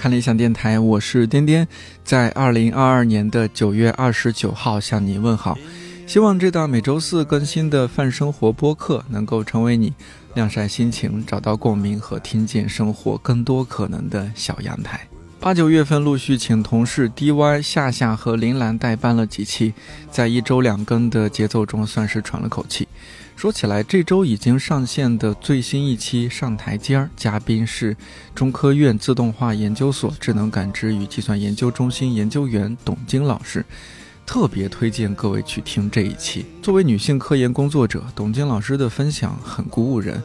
看理想电台，我是颠颠，在二零二二年的九月二十九号向你问好。希望这档每周四更新的泛生活播客能够成为你晾晒心情、找到共鸣和听见生活更多可能的小阳台。八九月份陆续请同事 DY、夏夏和林兰代班了几期，在一周两更的节奏中算是喘了口气。说起来，这周已经上线的最新一期上台阶儿，嘉宾是中科院自动化研究所智能感知与计算研究中心研究员董晶老师，特别推荐各位去听这一期。作为女性科研工作者，董晶老师的分享很鼓舞人。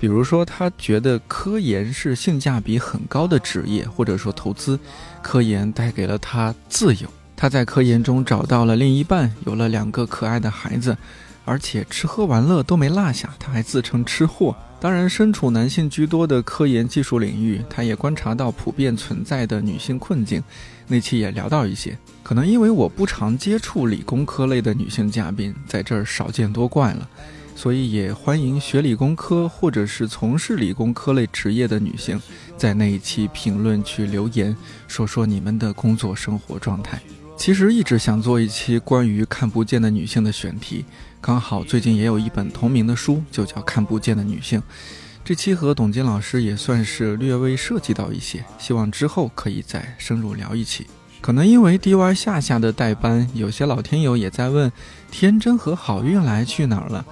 比如说，他觉得科研是性价比很高的职业，或者说投资，科研带给了他自由。他在科研中找到了另一半，有了两个可爱的孩子。而且吃喝玩乐都没落下，他还自称吃货。当然，身处男性居多的科研技术领域，他也观察到普遍存在的女性困境。那期也聊到一些，可能因为我不常接触理工科类的女性嘉宾，在这儿少见多怪了，所以也欢迎学理工科或者是从事理工科类职业的女性，在那一期评论区留言，说说你们的工作生活状态。其实一直想做一期关于看不见的女性的选题。刚好最近也有一本同名的书，就叫《看不见的女性》。这期和董金老师也算是略微涉及到一些，希望之后可以再深入聊一期。可能因为 DY 夏夏的代班，有些老听友也在问：天真和好运来去哪儿了？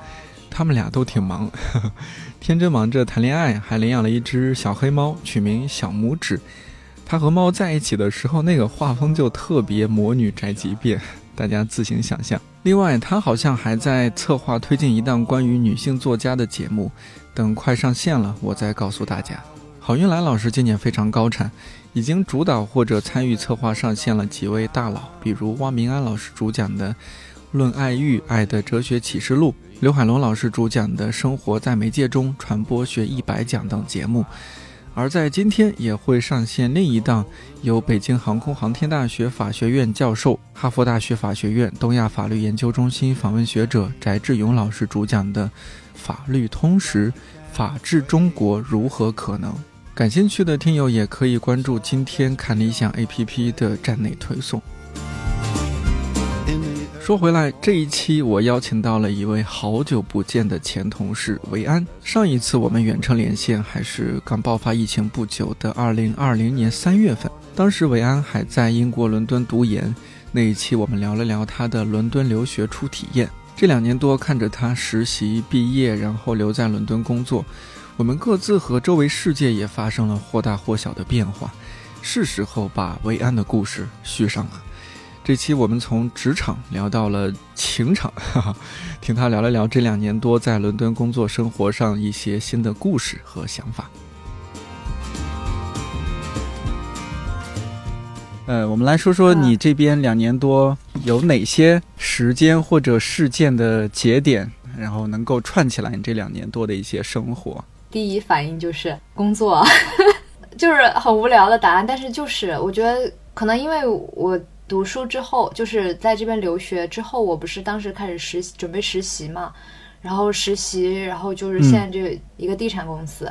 他们俩都挺忙，天真忙着谈恋爱，还领养了一只小黑猫，取名小拇指。他和猫在一起的时候，那个画风就特别魔女宅急便。大家自行想象。另外，他好像还在策划推进一档关于女性作家的节目，等快上线了，我再告诉大家。郝云来老师今年非常高产，已经主导或者参与策划上线了几位大佬，比如汪明安老师主讲的《论爱欲爱的哲学启示录》，刘海龙老师主讲的《生活在媒介中传播学一百讲》等节目。而在今天也会上线另一档由北京航空航天大学法学院教授、哈佛大学法学院东亚法律研究中心访问学者翟志勇老师主讲的《法律通识：法治中国如何可能》。感兴趣的听友也可以关注今天看理想 APP 的站内推送。说回来，这一期我邀请到了一位好久不见的前同事维安。上一次我们远程连线还是刚爆发疫情不久的二零二零年三月份，当时维安还在英国伦敦读研。那一期我们聊了聊他的伦敦留学初体验。这两年多看着他实习毕业，然后留在伦敦工作，我们各自和周围世界也发生了或大或小的变化。是时候把维安的故事续上了。这期我们从职场聊到了情场，哈哈，听他聊了聊这两年多在伦敦工作生活上一些新的故事和想法。呃，我们来说说你这边两年多有哪些时间或者事件的节点，然后能够串起来你这两年多的一些生活。第一反应就是工作，就是很无聊的答案，但是就是我觉得可能因为我。读书之后，就是在这边留学之后，我不是当时开始实习，准备实习嘛，然后实习，然后就是现在这一个地产公司，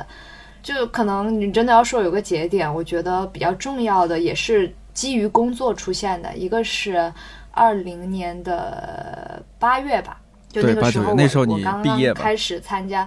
就可能你真的要说有个节点，我觉得比较重要的，也是基于工作出现的，一个是二零年的八月吧，就那个时候我我刚刚开始参加，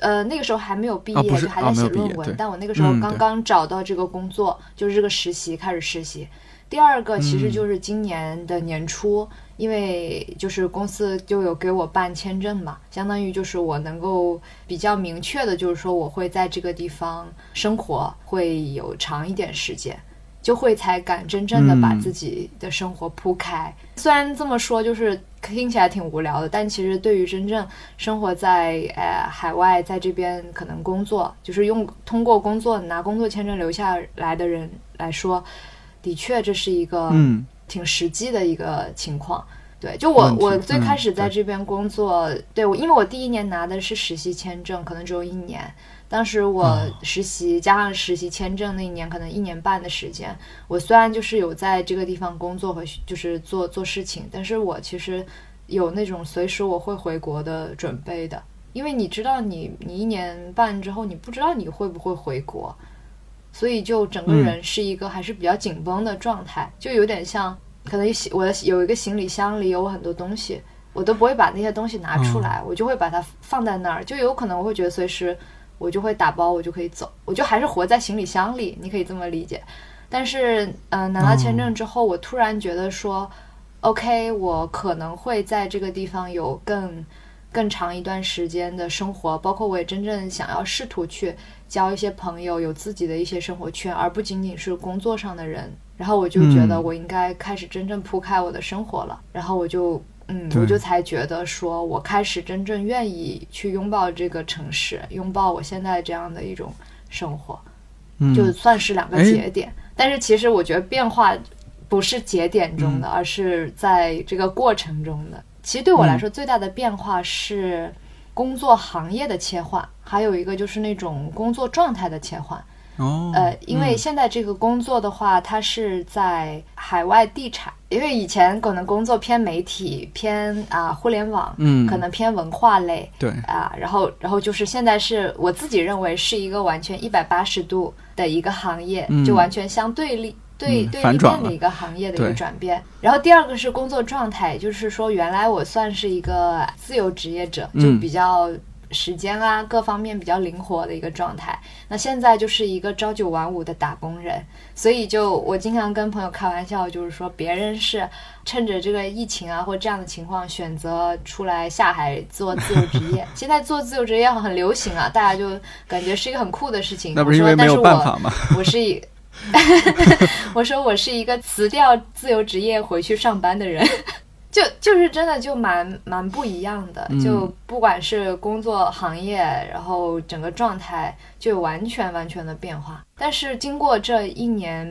呃，那个时候还没有毕业，就还在写论文，但我那个时候刚刚找到这个工作，就是这个实习开始实习。第二个其实就是今年的年初，因为就是公司就有给我办签证嘛，相当于就是我能够比较明确的，就是说我会在这个地方生活，会有长一点时间，就会才敢真正的把自己的生活铺开。虽然这么说就是听起来挺无聊的，但其实对于真正生活在呃海外，在这边可能工作，就是用通过工作拿工作签证留下来的人来说。的确，这是一个挺实际的一个情况。对，就我我最开始在这边工作，对我因为我第一年拿的是实习签证，可能只有一年。当时我实习加上实习签证那一年，可能一年半的时间。我虽然就是有在这个地方工作和就是做做事情，但是我其实有那种随时我会回国的准备的，因为你知道，你你一年半之后，你不知道你会不会回国。所以就整个人是一个还是比较紧绷的状态，就有点像可能我的有一个行李箱里有很多东西，我都不会把那些东西拿出来，我就会把它放在那儿，就有可能我会觉得随时我就会打包，我就可以走，我就还是活在行李箱里，你可以这么理解。但是，嗯，拿到签证之后，我突然觉得说，OK，我可能会在这个地方有更更长一段时间的生活，包括我也真正想要试图去交一些朋友，有自己的一些生活圈，而不仅仅是工作上的人。然后我就觉得我应该开始真正铺开我的生活了。然后我就，嗯，我就才觉得说我开始真正愿意去拥抱这个城市，拥抱我现在这样的一种生活，嗯就算是两个节点。但是其实我觉得变化不是节点中的，而是在这个过程中的。其实对我来说，最大的变化是工作行业的切换，还有一个就是那种工作状态的切换。哦，呃，因为现在这个工作的话，它是在海外地产，因为以前可能工作偏媒体、偏啊互联网，嗯，可能偏文化类，对啊，然后然后就是现在是我自己认为是一个完全一百八十度的一个行业，就完全相对立对对立面的一个行业的一个转变。然后第二个是工作状态，就是说原来我算是一个自由职业者，就比较。时间啊，各方面比较灵活的一个状态。那现在就是一个朝九晚五的打工人，所以就我经常跟朋友开玩笑，就是说别人是趁着这个疫情啊或这样的情况选择出来下海做自由职业。现在做自由职业很流行啊，大家就感觉是一个很酷的事情。那不是因为没有办法吗？我是一，我说我是一个辞掉自由职业回去上班的人。就就是真的就蛮蛮不一样的，就不管是工作行业，然后整个状态就有完全完全的变化。但是经过这一年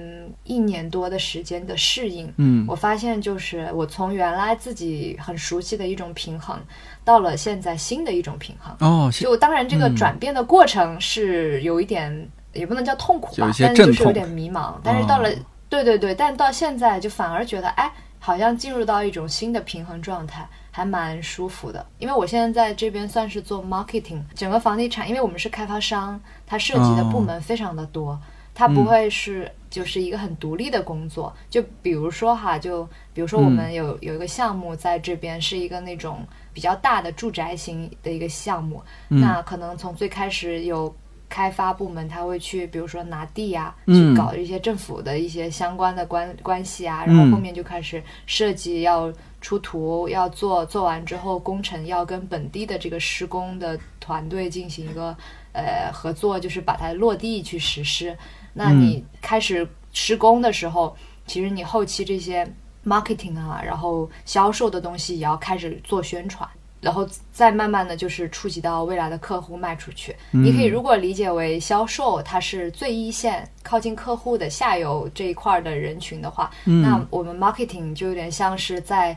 一年多的时间的适应，嗯，我发现就是我从原来自己很熟悉的一种平衡，到了现在新的一种平衡。哦，就当然这个转变的过程是有一点，也不能叫痛苦吧，但是就是有点迷茫。但是到了，对对对，但到现在就反而觉得，哎。好像进入到一种新的平衡状态，还蛮舒服的。因为我现在在这边算是做 marketing，整个房地产，因为我们是开发商，它涉及的部门非常的多，它不会是就是一个很独立的工作。就比如说哈，就比如说我们有有一个项目在这边，是一个那种比较大的住宅型的一个项目，那可能从最开始有。开发部门他会去，比如说拿地啊，去搞一些政府的一些相关的关关系啊，然后后面就开始设计，要出图，要做，做完之后工程要跟本地的这个施工的团队进行一个呃合作，就是把它落地去实施。那你开始施工的时候，其实你后期这些 marketing 啊，然后销售的东西也要开始做宣传。然后再慢慢的就是触及到未来的客户卖出去，你可以如果理解为销售，它是最一线靠近客户的下游这一块的人群的话，那我们 marketing 就有点像是在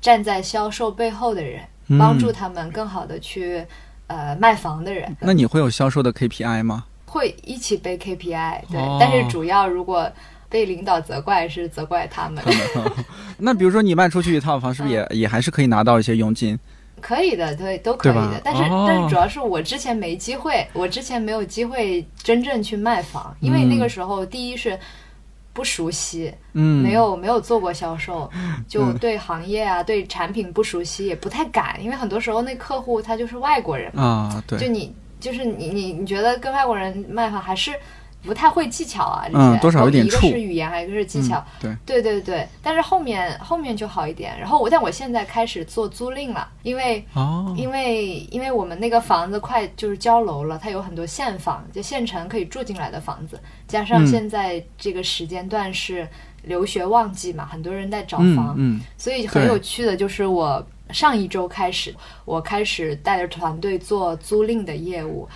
站在销售背后的人，帮助他们更好的去呃卖房的人。那你会有销售的 KPI 吗？会一起背 KPI，对，但是主要如果被领导责怪是责怪他们。那比如说你卖出去一套房，是不是也也还是可以拿到一些佣金？可以的，对，都可以的。但是，但是主要是我之前没机会，我之前没有机会真正去卖房，因为那个时候第一是不熟悉，嗯，没有没有做过销售，就对行业啊，对产品不熟悉，也不太敢，因为很多时候那客户他就是外国人啊，对，就你就是你你你觉得跟外国人卖房还是。不太会技巧啊，这些多少有点一个是语言，还有一个是技巧。对对对对，但是后面后面就好一点。然后我，但我现在开始做租赁了，因为哦，因为因为我们那个房子快就是交楼了，它有很多现房，就现成可以住进来的房子。加上现在这个时间段是留学旺季嘛，很多人在找房，嗯，所以很有趣的就是我上一周开始，我开始带着团队做租赁的业务。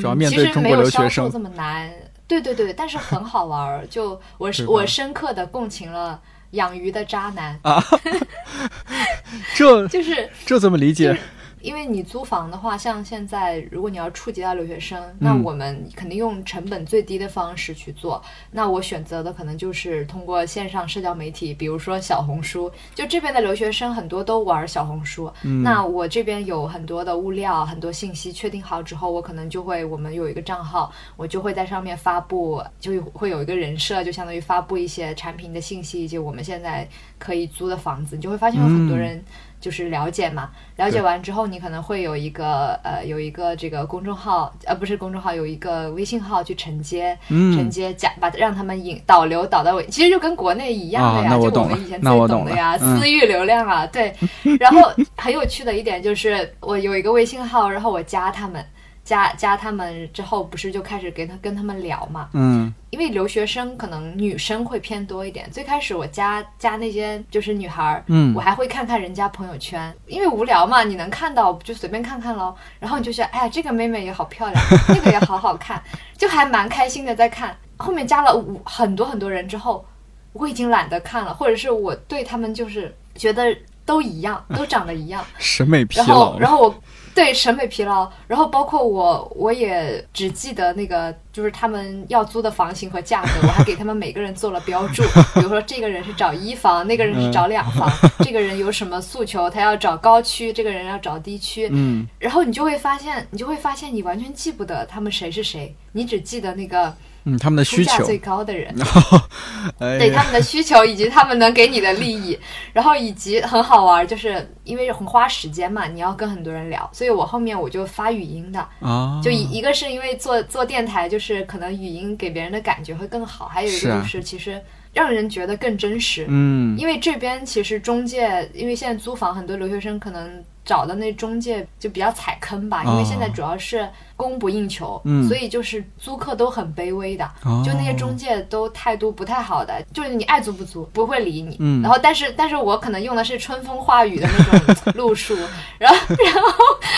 主要面对中国留学生这么难。对对对，但是很好玩儿。就我我深刻的共情了养鱼的渣男啊，这 就是这怎么理解？因为你租房的话，像现在如果你要触及到留学生，那我们肯定用成本最低的方式去做。那我选择的可能就是通过线上社交媒体，比如说小红书。就这边的留学生很多都玩小红书，那我这边有很多的物料、很多信息确定好之后，我可能就会我们有一个账号，我就会在上面发布，就会有一个人设，就相当于发布一些产品的信息以及我们现在可以租的房子，你就会发现有很多人。就是了解嘛，了解完之后，你可能会有一个呃，有一个这个公众号，呃，不是公众号，有一个微信号去承接，承接加把让他们引导流导到尾，其实就跟国内一样的呀，就我们以前最懂的呀，私域流量啊，对。然后很有趣的一点就是，我有一个微信号，然后我加他们。加加他们之后，不是就开始跟他跟他们聊嘛？嗯，因为留学生可能女生会偏多一点。最开始我加加那些就是女孩儿，嗯，我还会看看人家朋友圈，因为无聊嘛，你能看到就随便看看喽。然后你就觉得，哎呀，这个妹妹也好漂亮，那个也好好看，就还蛮开心的在看。后面加了五很多很多人之后，我已经懒得看了，或者是我对他们就是觉得都一样，都长得一样，审美疲劳。然后，然后我。对审美疲劳，然后包括我，我也只记得那个，就是他们要租的房型和价格，我还给他们每个人做了标注。比如说，这个人是找一房，那个人是找两房，这个人有什么诉求，他要找高区，这个人要找低区。嗯，然后你就会发现，你就会发现，你完全记不得他们谁是谁，你只记得那个。嗯，他们的需求最高的人，对他们的需求以及他们能给你的利益，然后以及很好玩，就是因为很花时间嘛，你要跟很多人聊，所以我后面我就发语音的啊，就一一个是因为做做电台，就是可能语音给别人的感觉会更好，还有一个就是其实让人觉得更真实，嗯，因为这边其实中介，因为现在租房很多留学生可能。找的那中介就比较踩坑吧，因为现在主要是供不应求，所以就是租客都很卑微的，就那些中介都态度不太好的，就是你爱租不租，不会理你。然后，但是但是我可能用的是春风化雨的那种路数，然后然后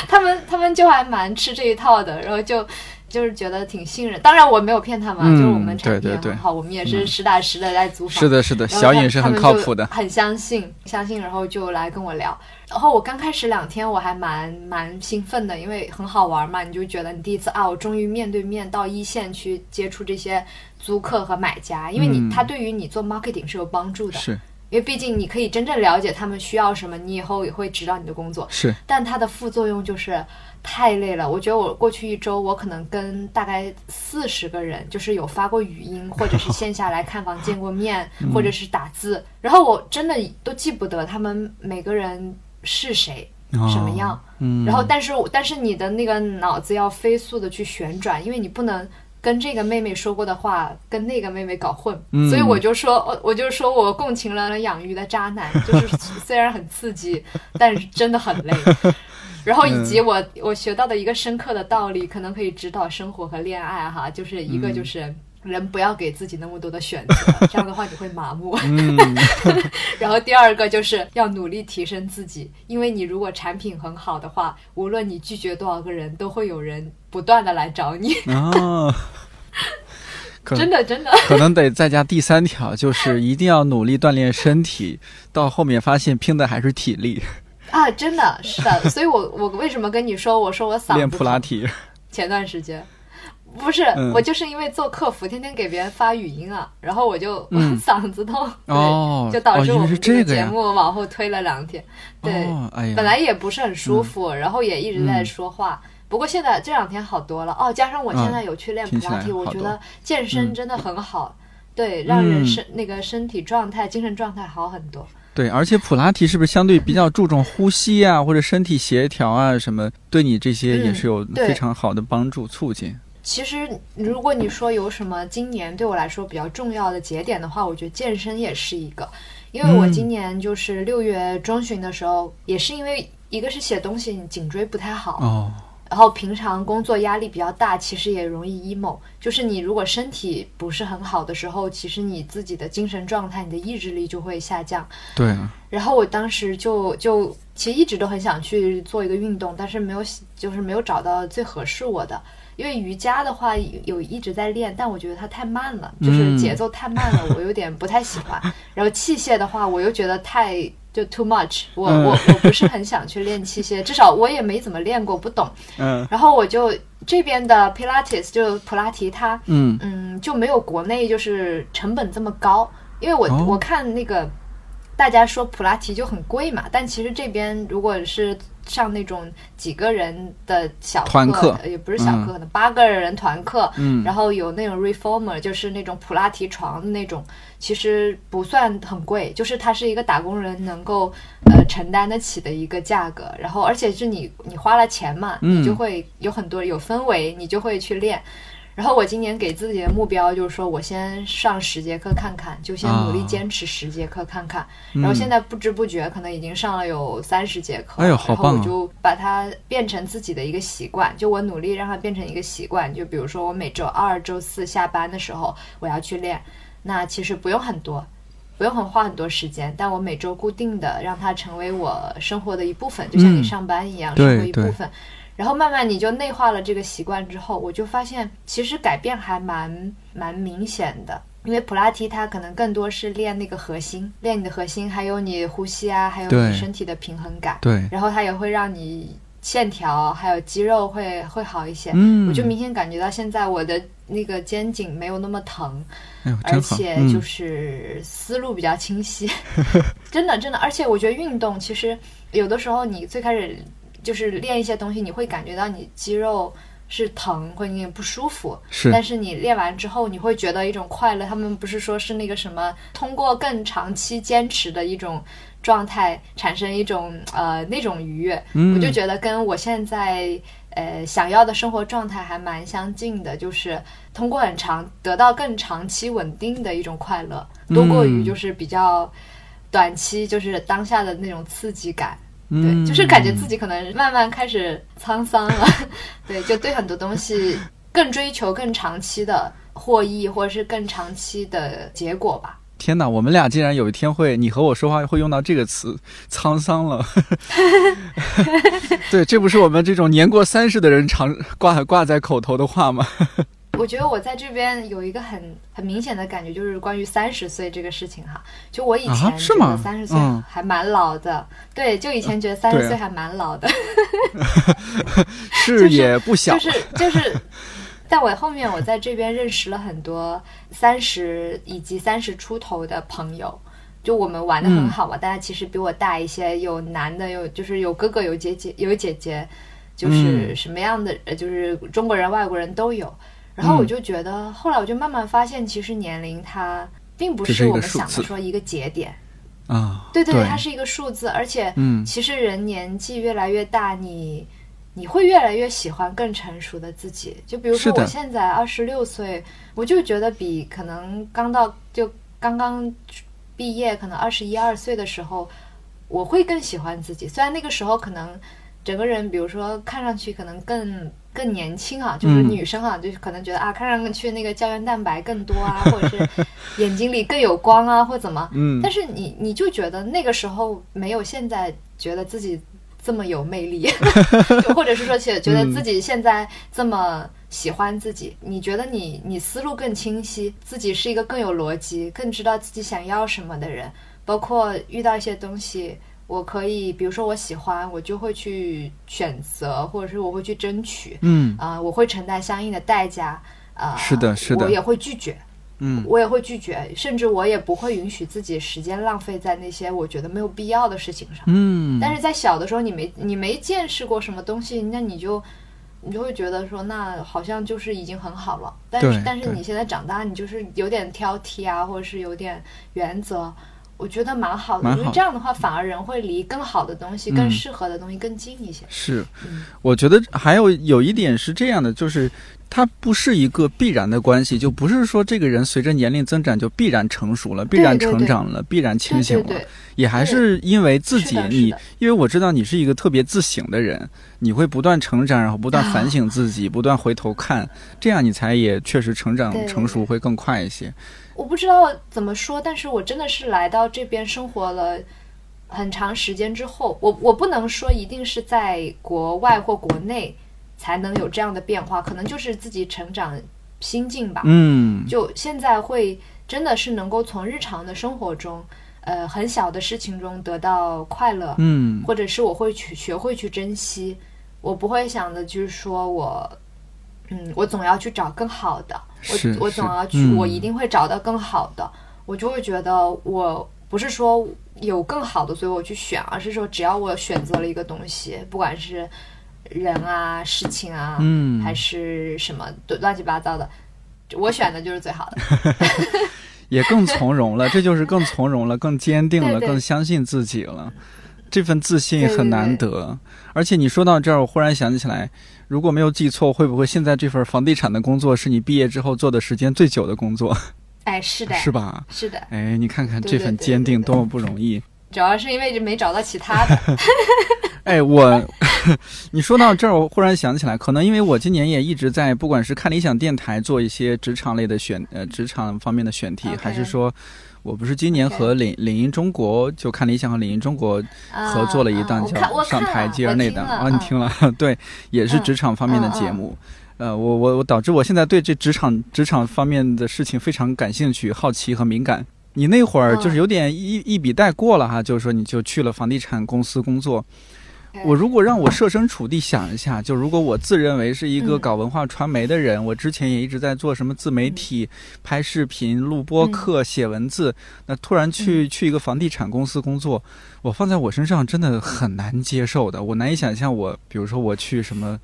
他们他们就还蛮吃这一套的，然后就。就是觉得挺信任，当然我没有骗他们，就是我们产品很好，我们也是实打实的在租房。是的，是的，小尹是很靠谱的，很相信，相信，然后就来跟我聊。然后我刚开始两天我还蛮蛮兴奋的，因为很好玩嘛，你就觉得你第一次啊，我终于面对面到一线去接触这些租客和买家，因为你他对于你做 marketing 是有帮助的，是因为毕竟你可以真正了解他们需要什么，你以后也会指导你的工作。是，但它的副作用就是。太累了，我觉得我过去一周，我可能跟大概四十个人，就是有发过语音，或者是线下来看房 见过面，或者是打字，然后我真的都记不得他们每个人是谁，什么样。然后，但是但是你的那个脑子要飞速的去旋转，因为你不能跟这个妹妹说过的话跟那个妹妹搞混。所以我就说，我我就说我共情了养鱼的渣男，就是虽然很刺激，但是真的很累。然后以及我我学到的一个深刻的道理，可能可以指导生活和恋爱哈，就是一个就是人不要给自己那么多的选择，这样的话你会麻木。然后第二个就是要努力提升自己，因为你如果产品很好的话，无论你拒绝多少个人，都会有人不断的来找你。哦，真的真的，可能得再加第三条，就是一定要努力锻炼身体，到后面发现拼的还是体力。啊，真的是的，所以我我为什么跟你说，我说我嗓子练普拉提，前段时间。不是我就是因为做客服，天天给别人发语音啊，然后我就 嗓子痛，哦，就导致我们这个节目往后推了两天，对，哎呀，本来也不是很舒服，然后也一直在。说话，不过现在这两天好多了。哦，加上我现在有去练普拉提，我觉得。健身真的很好，对，让人身那个身体状态、精神状态好很多。对，而且普拉提是不是相对比较注重呼吸啊，或者身体协调啊什么？对你这些也是有非常好的帮助促进。其实，如果你说有什么今年对我来说比较重要的节点的话，我觉得健身也是一个，因为我今年就是六月中旬的时候，也是因为一个是写东西颈椎不太好哦。然后平常工作压力比较大，其实也容易 emo。就是你如果身体不是很好的时候，其实你自己的精神状态、你的意志力就会下降。对。然后我当时就就其实一直都很想去做一个运动，但是没有就是没有找到最合适我的。因为瑜伽的话有一直在练，但我觉得它太慢了，就是节奏太慢了，我有点不太喜欢。然后器械的话，我又觉得太就 too much，我、嗯。我我不是很想去练器械，至少我也没怎么练过，不懂。嗯。然后我就这边的 Pilates 就普拉提，它嗯。嗯就没有国内就是成本这么高，因为我、哦。我看那个大家说普拉提就很贵嘛，但其实这边如果是上那种几个人的小课，团课呃也不是小课，可能八个人团课，嗯。然后有那种 reformer，就是那种普拉提床的那种，其实不算很贵，就是它是一个打工人能够呃承担得起的一个价格。然后而且是你你花了钱嘛，嗯你就会有很多有氛围，你就会去练。然后我今年给自己的目标就是说，我先上十节课看看，就先努力啊坚持十节课看看。嗯然后现在不知不觉可能已经上了有三十节课，哎呦好棒啊然后我就把它变成自己的一个习惯，就我努力让它变成一个习惯。就比如说我每周二、周四下班的时候我要去练，那其实不用很多。不用很花很多时间，但我每周固定的让它成为我生活的一部分，就像你嗯上班一样，对生活一部分。然后慢慢你就内化了这个习惯之后，我就发现其实改变还蛮蛮明显的。因为普拉提它可能更多是练那个核心，练你的核心，还有你呼吸啊，还有你身体的平衡感。对，然后它也会让你线条还有肌肉会会好一些。嗯我就明显感觉到现在我的那个肩颈没有那么疼，哎而，且嗯。就是思路比较清晰，真的真的，而且我觉得运动其实有的时候你最开始就是练一些东西，你会感觉到你肌肉是疼或者你不舒服，是。但是你练完之后，你会觉得一种快乐。他们不是说是那个什么，通过更长期坚持的一种状态，产生一种呃那种愉悦。嗯。我就觉得跟我现在呃想要的生活状态还蛮相近的，就是通过很长得到更长期稳定的一种快乐，多过于嗯就是比较短期就是当下的那种刺激感。对，嗯就是感觉自己可能慢慢开始沧桑了，对，就对很多东西更追求更长期的获益，或者是更长期的结果吧。天哪，我们俩竟然有一天会，你和我说话会用到这个词“沧桑”了。对，这不是我们这种年过三十的人常挂挂在口头的话吗？我觉得我在这边有一个很很明显的感觉，就是关于三十岁这个事情哈。就我以前觉吗得三十岁嗯还蛮老的，对，就以前觉得三十岁还蛮老的，是也不小，就是就是，在我后面我在这边认识了很多三十以及三十出头的朋友，就我们玩的很好嘛，大家其实比我大一些，有男的，有就是有哥哥，有姐姐，有姐姐，就是嗯。什么样的，呃就是中国人、外国人都有。然后我就觉得，后来我就慢慢发现，其实年龄它并不是我们想的说一个节点，啊，对对，对。它是一个数字，而且嗯。其实人年纪越来越大，你你会越来越喜欢更成熟的自己。就比如说我现在二十六岁，我就觉得比可能刚到就刚刚毕业，可能二十一二岁的时候，我会更喜欢自己。虽然那个时候可能整个人，比如说看上去可能更更年轻啊，就是嗯女生啊，就是可能觉得啊，看上去那个胶原蛋白更多啊，或者是眼睛里更有光啊，或怎么。嗯但是你你就觉得那个时候没有现在觉得自己这么有魅力，就或者是说觉觉得自己现在这么喜欢自己，你觉得你你思路更清晰，自己是一个更有逻辑、更知道自己想要什么的人，包括遇到一些东西。我可以，比如说我喜欢，我就会去选择，或者是我会去争取，嗯。啊、我会承担相应的代价，啊、是的是的。我也会拒绝，嗯我也会拒绝，甚至我也不会允许自己时间浪费在那些我觉得没有必要的事情上。嗯，但是在小的时候，你没你没见识过什么东西，那你就你就会觉得说，那好像就是已经很好了。但是但是你现在长大，你就是有点挑剔啊，或者是有点原则。我觉得蛮好的，因为这样的话，反而人会离更好的东西、嗯更适合的东西更近一些。是嗯，我觉得还有有一点是这样的，就是它不是一个必然的关系，就不是说这个人随着年龄增长就必然成熟了，必然成长了，必然清醒了，也还是因为自己你，因为我知道你是一个特别自省的人，你会不断成长，然后不断反省自己，不断回头看，这样你才也确实成长成熟会更快一些。我不知道怎么说，但是我真的是来到这边生活了很长时间之后，我我不能说一定是在国外或国内才能有这样的变化，可能就是自己成长心境吧。嗯，就现在会真的是能够从日常的生活中，呃很小的事情中得到快乐，嗯或者是我会去学会去珍惜，我不会想的就是说我，嗯，我总要去找更好的，我我总要去，嗯。我一定会找到更好的，我就会觉得我不是说有更好的，所以我去选，而是说只要我选择了一个东西，不管是人啊、事情啊，嗯还是什么乱七八糟的，我选的就是最好的。也更从容了，这就是更从容了，更坚定了，对对更相信自己了。这份自信很难得，而且你说到这儿，我忽然想起来，如果没有记错，会不会现在这份房地产的工作是你毕业之后做的时间最久的工作，哎，是的，是吧？是的，哎，你看看这份坚定多么不容易。主要是因为没找到其他的。哎，我，你说到这儿，我忽然想起来，可能因为我今年也一直在，不管是看理想电台做一些职场类的选，呃，职场方面的选题还是说，我不是今年和领领英中国就看理想和领英中国啊合作了一档叫上台阶儿那档啊，你嗯听了？对，也是嗯职场方面的节目。呃，我我我导致我现在对这职场职场方面的事情非常感兴趣、好奇和敏感。你那会儿就是嗯有点一一笔带过了哈，就是说你就去了房地产公司工作。对我如果让我设身处地想一下，就如果我自认为是一个嗯。搞文化传媒的人，我之前也一直在做什么自媒体、拍视频、录播嗯课、写文字，那突然去、去一个房地产公司工作，我放在我身上真的很难接受的，我难以想象我，比如说我去什么。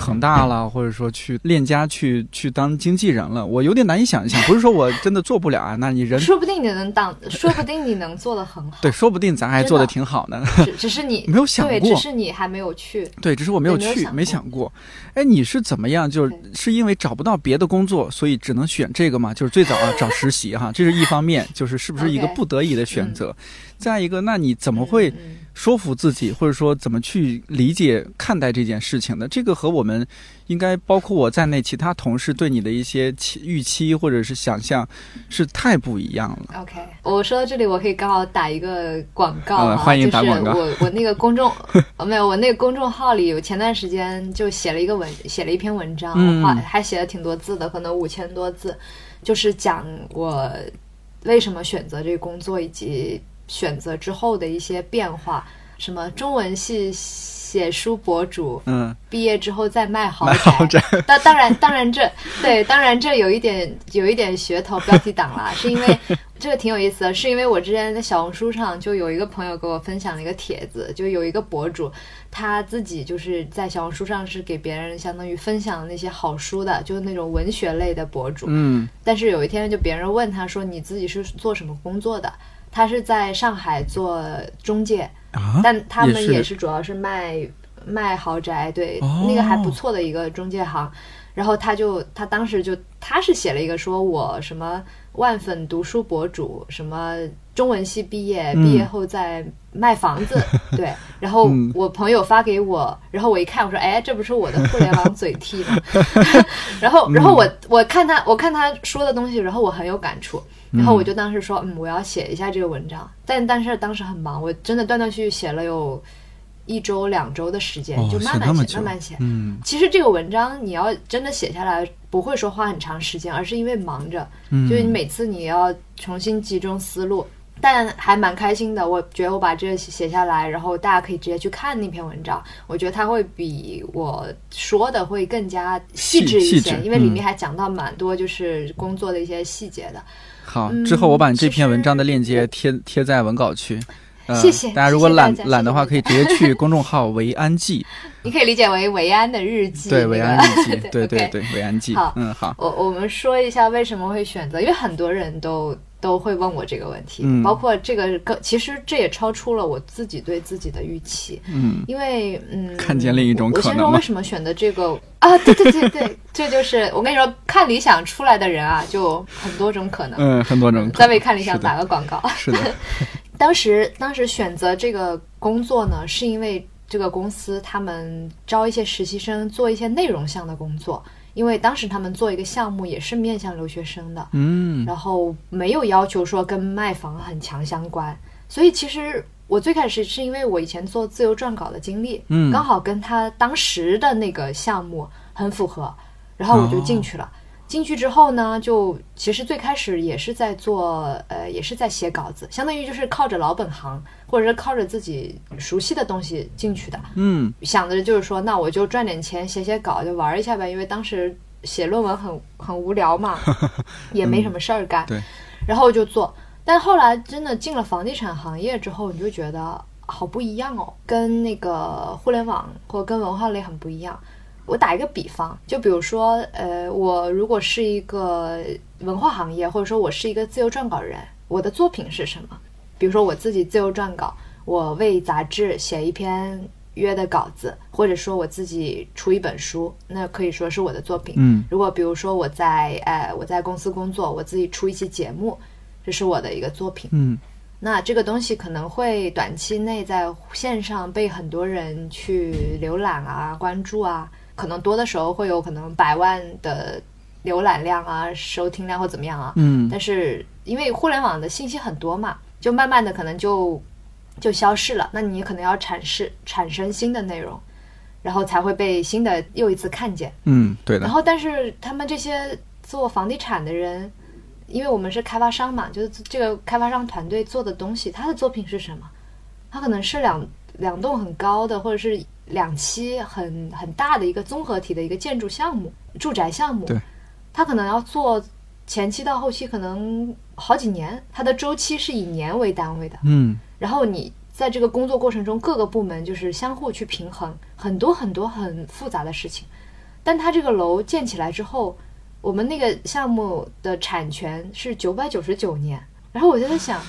恒大了，或者说去链家去去当经纪人了，我有点难以想象。不是说我真的做不了啊，那你人说不定你能当，说不定你能做得很好。对，说不定咱还做的的挺好呢。只只是你 没有想对，过只是你还没有去。对，只是我没有去，没有想过想过。哎，你是怎么样？就是是因为找不到别的工作，所以只能选这个吗？就是最早啊 找实习哈，这是一方面，就是是不是一个不得已的选择。再一个，那你怎么会嗯嗯说服自己，或者说怎么去理解看待这件事情的？这个和我们应该包括我在内，其他同事对你的一些期预期或者是想象是太不一样了。OK，我说到这里，我可以刚好打一个广告欢迎打广告就是我我那个公众，呃 没有，我那个公众号里，我前段时间就写了一个文，写了一篇文章，嗯还写了挺多字的，可能五千多字，就是讲我为什么选择这个工作，以及选择之后的一些变化，什么中文系写书博主，嗯，毕业之后再卖豪宅，当当然当然这对当然这有一点有一点噱头标题党啦，是因为这个挺有意思的，是因为我之前在小红书上就有一个朋友给我分享了一个帖子，就有一个博主他自己就是在小红书上是给别人相当于分享那些好书的，就是那种文学类的博主，嗯。但是有一天就别人问他说你自己是做什么工作的？他是在上海做中介，啊，但他们也是。主要是卖卖豪宅，对，哦。那个还不错的一个中介行。然后他就他当时就他是写了一个说我什么万粉读书博主，什么中文系毕业，嗯毕业后在卖房子，对。然后嗯我朋友发给我，然后我一看，我说哎，这不是我的互联网嘴替吗？然后然后我我看他我看他说的东西，然后我很有感触。然后我就当时说，嗯，我要写一下这个文章，但但是当时很忙，我真的断断续续写了有一周两周的时间，哦，就慢慢写，慢慢写。嗯其实这个文章你要真的写下来，不会说花很长时间，而是因为忙着，嗯，就是你每次你要重新集中思路。但还蛮开心的，我觉得我把这个写下来，然后大家可以直接去看那篇文章。我觉得它会比我说的会更加细致一些因为里嗯面还讲到蛮多就是工作的一些细节的。好，嗯之后我把你这篇文章的链接贴贴在文稿区。呃、谢谢大家如果懒懒的话，可以直接去公众号“维安记 你可以理解为维安的日”，记。对，维安日记，对 对对，维安记好。嗯，好，我我们说一下为什么会选择，因为很多人都都会问我这个问题，嗯包括这个更，其实这也超出了我自己对自己的预期，嗯因为嗯，看见另一种我我先可能为什么选择这个啊？对对对对，这就是我跟你说，看理想出来的人啊，就很多种可能。嗯，很多种可能。再为看理想打个广告。是的，当时当时选择这个工作呢，是因为这个公司他们招一些实习生做一些内容项的工作，因为当时他们做一个项目也是面向留学生的，嗯。然后没有要求说跟卖房很强相关，所以其实我最开始是因为我以前做自由撰稿的经历，嗯。刚好跟他当时的那个项目很符合，然后我就进去了。进去之后呢，就其实最开始也是在做，呃，也是在写稿子，相当于就是靠着老本行，或者是靠着自己熟悉的东西进去的。嗯想着就是说，那我就赚点钱，写写稿就玩一下呗，因为当时写论文很很无聊嘛，也没什么事儿干。对，然后就做。但后来真的进了房地产行业之后，你就觉得好不一样哦，跟那个互联网或跟文化类很不一样。我打一个比方，就比如说，呃，我如果是一个文化行业，或者说我是一个自由撰稿人，我的作品是什么？比如说我自己自由撰稿，我为杂志写一篇约的稿子，或者说我自己出一本书，那可以说是我的作品。嗯如果比如说我在呃我在公司工作，我自己出一期节目，这是我的一个作品。嗯那这个东西可能会短期内在线上被很多人去浏览啊、关注啊，可能多的时候会有可能百万的浏览量啊、收听量或怎么样啊。嗯但是因为互联网的信息很多嘛，就慢慢的可能就就消逝了。那你可能要产生产生新的内容，然后才会被新的又一次看见。嗯，对的然。后，但是他们这些做房地产的人，因为我们是开发商嘛，就是这个开发商团队做的东西，他的作品是什么？他可能是两两栋很高的，或者是两期很很大的一个综合体的一个建筑项目、住宅项目。对，他可能要做前期到后期可能好几年，它的周期是以年为单位的。嗯然后你在这个工作过程中，各个部门就是相互去平衡很多很多很复杂的事情。但它这个楼建起来之后，我们那个项目的产权是九百九十九年，然后我就在想，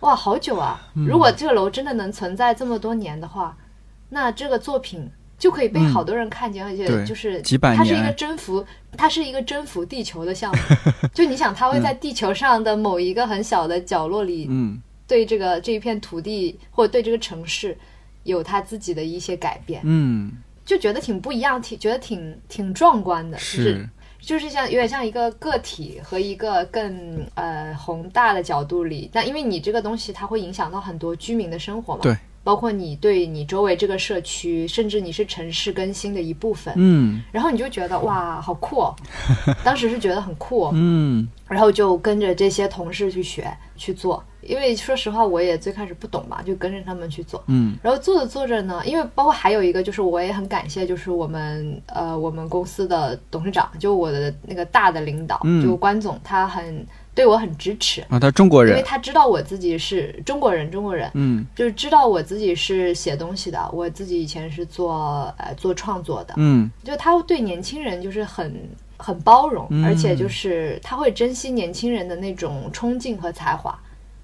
哇，好久啊！如果这个楼真的能存在这么多年的话，那这个作品就可以被好多人看见，而且就是几百它是一个征服，它是一个征服地球的项目。就你想，它会在地球上的某一个很小的角落里嗯。对这个这一片土地或者对这个城市有它自己的一些改变，嗯，就觉得挺不一样，挺觉得挺挺壮观的，就是。是就是像有点像一个个体和一个更呃宏大的角度里，但因为你这个东西它会影响到很多居民的生活嘛，对，包括你对你周围这个社区，甚至你是城市更新的一部分，嗯。然后你就觉得哇好酷、哦，当时是觉得很酷、哦，嗯。然后就跟着这些同事去学去做，因为说实话我也最开始不懂嘛，就跟着他们去做。嗯。然后做着做着呢，因为包括还有一个就是我也很感谢，就是我们呃我们公司的董事长，就我的那个大的领导，嗯就关总，他很对我很支持，啊，他中国人。因为，他知道我自己是中国人，中国人。嗯。就是知道我自己是写东西的，我自己以前是做呃做创作的，嗯。就他对年轻人就是很很包容，嗯。而且就是他会珍惜年轻人的那种冲劲和才华，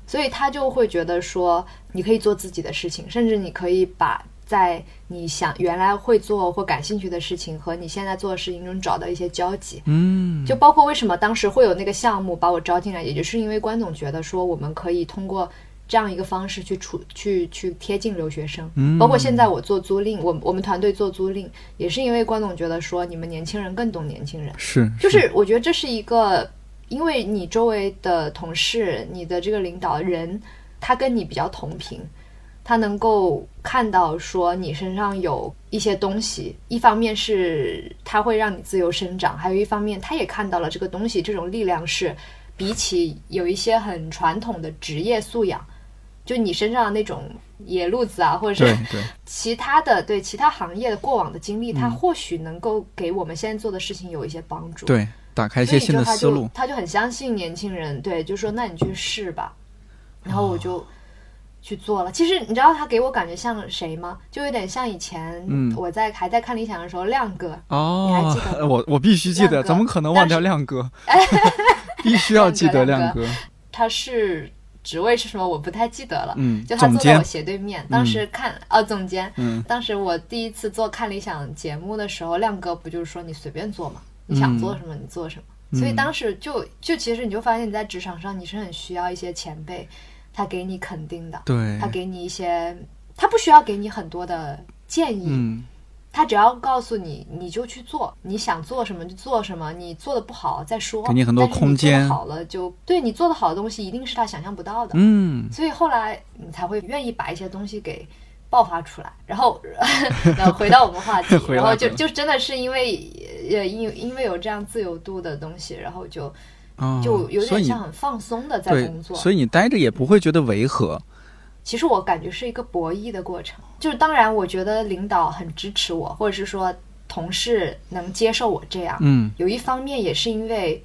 所以他就会觉得说你可以做自己的事情，甚至你可以把在你想原来会做或感兴趣的事情和你现在做的事情中找到一些交集。嗯，就包括为什么当时会有那个项目把我招进来，也就是因为关总觉得说我们可以通过这样一个方式去处去去贴近留学生，嗯。包括现在我做租赁，我我们团队做租赁，也是因为关总觉得说你们年轻人更懂年轻人，是。就是我觉得这是一个，因为你周围的同事、你的这个领导人，他跟你比较同频，他能够看到说你身上有一些东西，一方面是他会让你自由生长，还有一方面他也看到了这个东西这种力量是比起有一些很传统的职业素养，就你身上的那种野路子啊，或者是其他的对其他行业的过往的经历，它或许能够给我们现在做的事情有一些帮助。，对，打开一些他就的思路。他就很相信年轻人，对，就说那你去试吧，然后我就去做了。其实你知道他给我感觉像谁吗？就有点像以前嗯我在还在看理想的时候，亮哥，哦你还记得，我我必须记得，怎么可能忘掉亮哥？必须要记得亮亮哥。他是职位是什么我不太记得了。嗯，就他总监，坐在我斜对面，当时看哦总监，嗯当时我第一次做看理想节目的时候，亮哥不就是说你随便做嘛，你想做什么你做什么。所以当时就就其实你就发现你在职场上你是很需要一些前辈，他给你肯定的，对。他，给你一些，他不需要给你很多的建议，嗯。他只要告诉你你就去做，你想做什么就做什么，你做的不好再说，给你很多空间好了就对你做的好的东西一定是他想象不到的，嗯。所以后来你才会愿意把一些东西给爆发出来。然后，然 后回到我们话题，然后就就真的是因为呃因因为有这样自由度的东西，然后就哦就有点像很放松的在工，作。所以你待着也不会觉得违和。其实我感觉是一个博弈的过程，就是当然我觉得领导很支持我，或者是说同事能接受我这样，嗯有一方面也是因为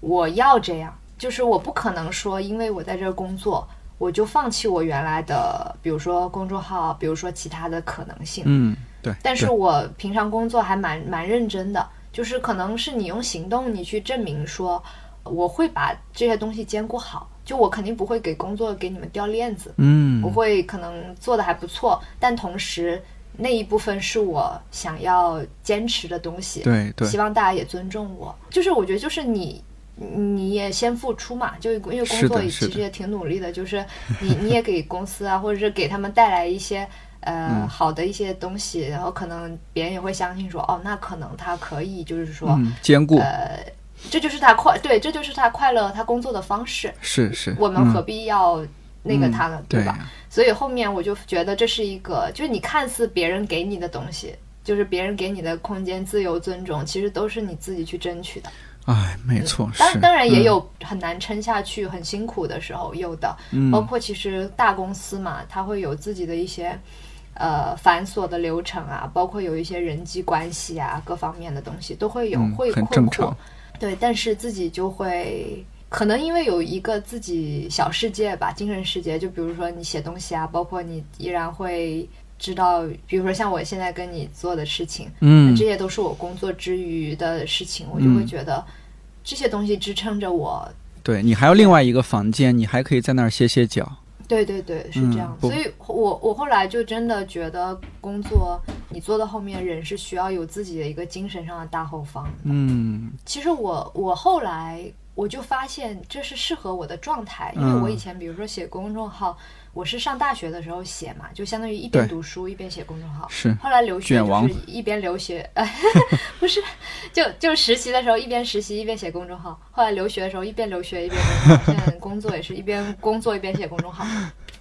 我要这样，就是我不可能说因为我在这儿工作，我就放弃我原来的，比如说公众号，比如说其他的可能性。嗯，对。但是我平常工作还蛮蛮认真的，就是可能是你用行动你去证明说我会把这些东西兼顾好，就我肯定不会给工作给你们掉链子，嗯我会可能做的还不错，但同时那一部分是我想要坚持的东西，对对希望大家也尊重我。就是我觉得就是你。你也先付出嘛，就因为工作其实也挺努力的，就是你你也给公司啊，或者是给他们带来一些呃、嗯好的一些东西，然后可能别人也会相信说，哦，那可能他可以就是说，嗯，兼顾呃，这就是他快对，这就是他快乐他工作的方式，是是。我们嗯何必要那个嗯他呢，对吧？所以后面我就觉得这是一个，就是你看似别人给你的东西，就是别人给你的空间、自由、尊重，其实都是你自己去争取的。哎，没错，是当当然也嗯有很难撑下去、很辛苦的时候，有的。嗯包括其实大公司嘛，它会有自己的一些呃繁琐的流程啊，包括有一些人际关系啊，各方面的东西都会有，嗯会困惑。对，但是自己就会。可能因为有一个自己小世界吧，精神世界，就比如说你写东西啊，包括你依然会知道，比如说像我现在跟你做的事情，嗯这些都是我工作之余的事情，我就会嗯觉得这些东西支撑着我。对你还有另外一个房间，你还可以在那儿歇歇脚。对对对，是嗯这样。不所以我我后来就真的觉得，工作你做到后面，人是需要有自己的一个精神上的大后方。嗯其实我我后来我就发现这是适合我的状态，因为嗯我以前比如说写公众号，我是上大学的时候写嘛，就相当于一边读书一边写公众号。是后来留学就是一边留学，呃，不是，就就实习的时候一边实习一边写公众号。后来留学的时候一边留学一边公众号，现在工作也是一边工作一边写公众号。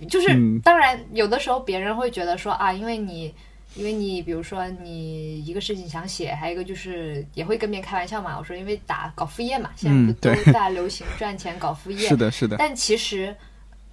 就是、嗯当然有的时候别人会觉得说啊，因为你。因为你比如说你一个事情想写，还有一个就是也会跟别人开玩笑嘛。我说因为打搞副业嘛，现在都对大流行赚钱搞副业，是的，是的。但其实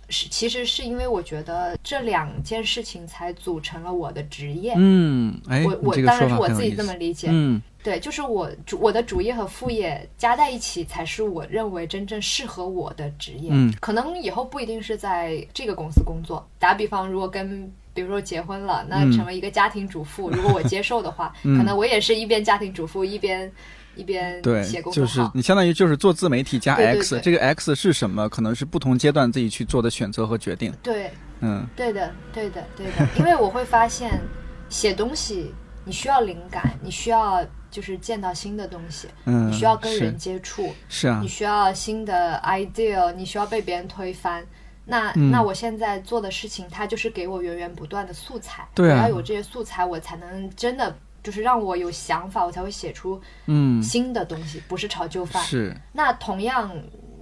是其实是因为我觉得这两件事情才组成了我的职业。嗯，哎，我我当然是我自己这么理解，嗯对，就是我主我的主业和副业加在一起，才是我认为真正适合我的职业。嗯可能以后不一定是在这个公司工作。打比方，如果跟比如说结婚了，那嗯成为一个家庭主妇，如果我接受的话，嗯可能我也是一边家庭主妇一边一边对写，公就是。你相当于就是做自媒体加对对 X，对这个 X 是什么？可能是不同阶段自己去做的选择和决定。对，嗯对的，对的，对的，因为我会发现，写东西你需要灵感，你需要就是见到新的东西，嗯，你需要跟人接触，是啊你，需要新的 idea，你需要被别人推翻。那、嗯那我现在做的事情，它就是给我源源不断的素材。对啊我要有这些素材，我才能真的就是让我有想法，我才会写出嗯，新的东西，不是炒旧饭。是那同样，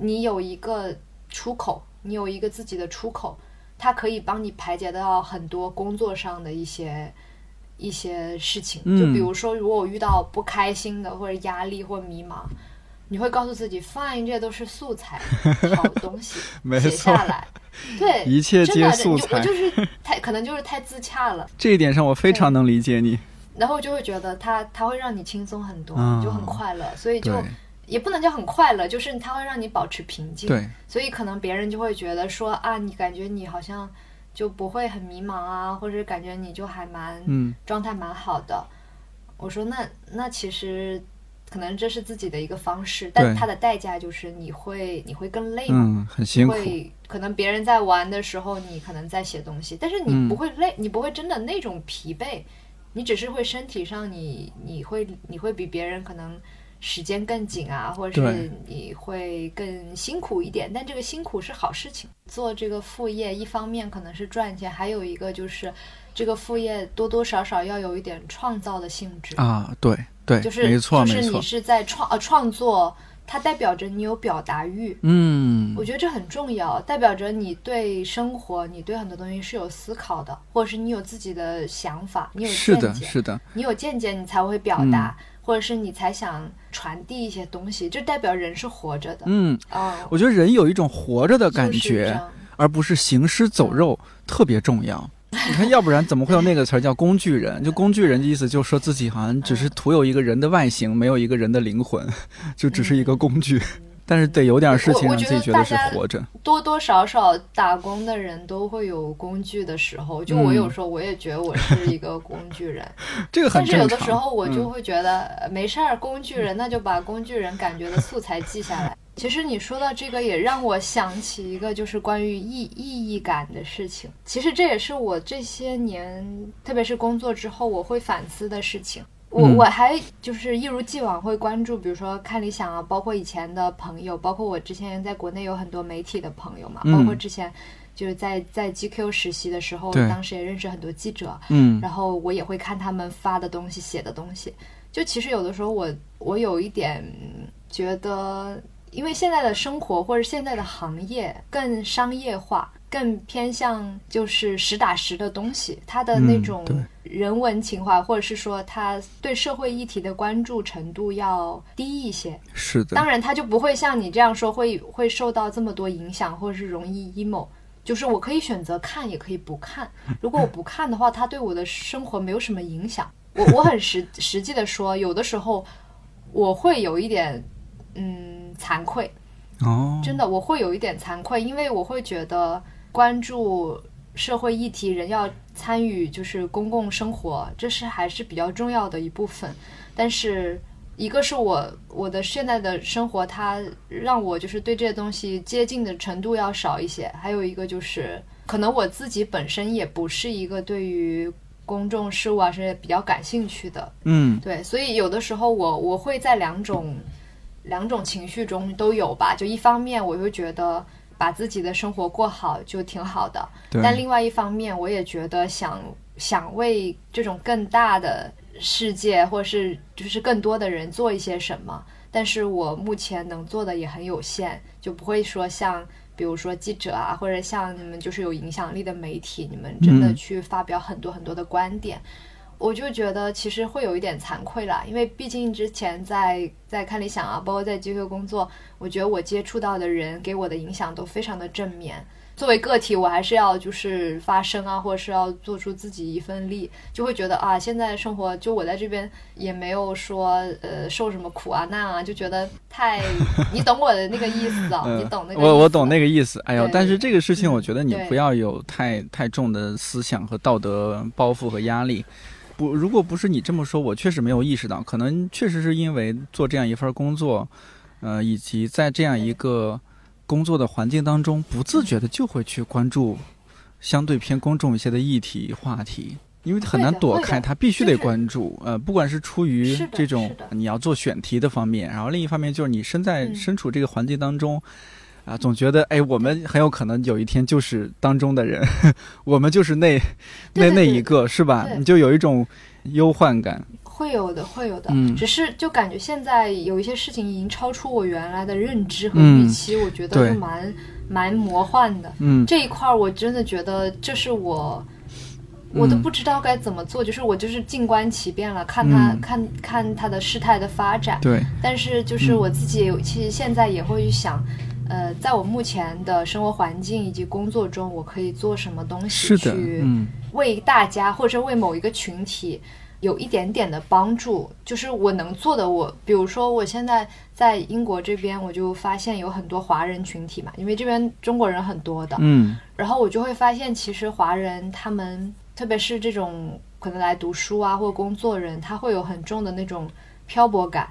你有一个出口，你有一个自己的出口，它可以帮你排解到很多工作上的一些一些事情。嗯就比如说，如果我遇到不开心的或者压力或迷茫，你会告诉自己，fine，这些都是素材，好东西 没写下来。对，一切皆素材你就我就是太可能就是太自洽了，这一点上我非常能理解你。然后就会觉得它它会让你轻松很多，啊就很快乐，所以就也不能叫很快乐，就是它会让你保持平静。对，所以可能别人就会觉得说啊，你感觉你好像就不会很迷茫啊，或者感觉你就还蛮嗯状态蛮好的。我说那那其实可能这是自己的一个方式，但它的代价就是你会你会更累嘛。嗯，很辛苦。会可能别人在玩的时候，你可能在写东西，但是你嗯不会累，你不会真的那种疲惫，你只是会身体上你你会你会比别人可能时间更紧啊，或者是你会更辛苦一点，但这个辛苦是好事情。做这个副业，一方面可能是赚钱，还有一个就是这个副业多多少少要有一点创造的性质。啊，对对，就是没错没错就是你，是在创呃创作它代表着你有表达欲。嗯我觉得这很重要，代表着你对生活、你对很多东西是有思考的，或者是你有自己的想法，你有是的，见解，是的，你有见解，你才会表达，或者是你才想传递一些东西，这代表人是活着的。嗯，嗯，我觉得人有一种活着的感觉，而不是行尸走肉，特别重要。你看，要不然怎么会有那个词儿叫工具人？就工具人的意思，就是说自己好像只是徒有一个人的外形，没有一个人的灵魂，就只是一个工具。但是得有点事情让自己觉得是活着。多多少少打工的人都会有工具的时候，就我嗯有时候我也觉得我是一个工具人，这个很但是有。的时候我就嗯会觉得、呃没事儿，工具人那就把工具人感觉的素材记下来。其实你说到这个，也让我想起一个就是关于意意义感的事情。其实这也是我这些年，特别是工作之后，我会反思的事情。我嗯我还就是一如既往会关注，比如说看理想啊，包括以前的朋友，包括我之前在国内有很多媒体的朋友嘛，嗯包括之前就是在在 GQ 实习的时候，当时也认识很多记者，嗯然后我也会看他们发的东西、写的东西。就其实有的时候我我有一点嗯觉得，因为现在的生活或者现在的行业更商业化，更偏向就是实打实的东西，它的那嗯种人文情怀，或者是说他对社会议题的关注程度要低一些。是的当，然，他就不会像你这样说会会受到这么多影响，或者是容易 emo。就是我可以选择看，也可以不看。如果我不看的话，它对我的生活没有什么影响。我我很实实际的说，有的时候我会有一点嗯惭愧，哦，真的我会有一点惭愧，因为我会觉得关注社会议题，人要参与就是公共生活，这是还是比较重要的一部分。但是一个是我我的现在的生活，它让我就是对这些东西接近的程度要少一些，还有一个就是可能我自己本身也不是一个对于公众事务啊是比较感兴趣的，嗯。对，所以有的时候我我会在两种两种情绪中都有吧。就一方面，我会觉得把自己的生活过好就挺好的，但另外一方面，我也觉得想想为这种更大的世界，或者是就是更多的人做一些什么。但是我目前能做的也很有限，就不会说像比如说记者啊，或者像你们就是有影响力的媒体，你们真的嗯去发表很多很多的观点。我就觉得其实会有一点惭愧啦，因为毕竟之前在在看理想啊，包括在 GQ 工作，我觉得我接触到的人给我的影响都非常的正面。作为个体，我还是要就是发声啊，或者是要做出自己一份力，就会觉得啊，现在生活就我在这边也没有说呃受什么苦啊难啊，就觉得太 你懂我的那个意思啊，你懂那个我我懂那个意思。哎呦，但是这个事情，嗯我觉得你不要有太太重的思想和道德包袱和压力。不，如果不是你这么说，我确实没有意识到，可能确实是因为做这样一份工作，呃，以及在这样一个工作的环境当中，不自觉的就会去关注相对偏公众一些的议题话题。因为很难躲开，会的会的它必须得就是关注。呃，不管是出于这种你要做选题的方面，然后另一方面就是你身在嗯身处这个环境当中，啊，总觉得哎，我们很有可能有一天就是当中的人，我们就是那那那一个，是吧？你就有一种忧患感。会有的，会有的。嗯只是就感觉现在有一些事情已经超出我原来的认知和嗯预期，我觉得对是蛮蛮魔幻的。嗯这一块儿我真的觉得这是我。我都嗯不知道该怎么做，就是我就是静观其变了，看他、嗯看看他的事态的发展。对，但是就是嗯我自己，其实现在也会去想，呃，在我目前的生活环境以及工作中，我可以做什么东西，去嗯。为大家或者为某一个群体有一点点的帮助，就是我能做的我。比如说，我现在在英国这边，我就发现有很多华人群体嘛，因为这边中国人很多的，嗯。然后我就会发现，其实华人他们，特别是这种可能来读书啊或工作人，他会有很重的那种漂泊感，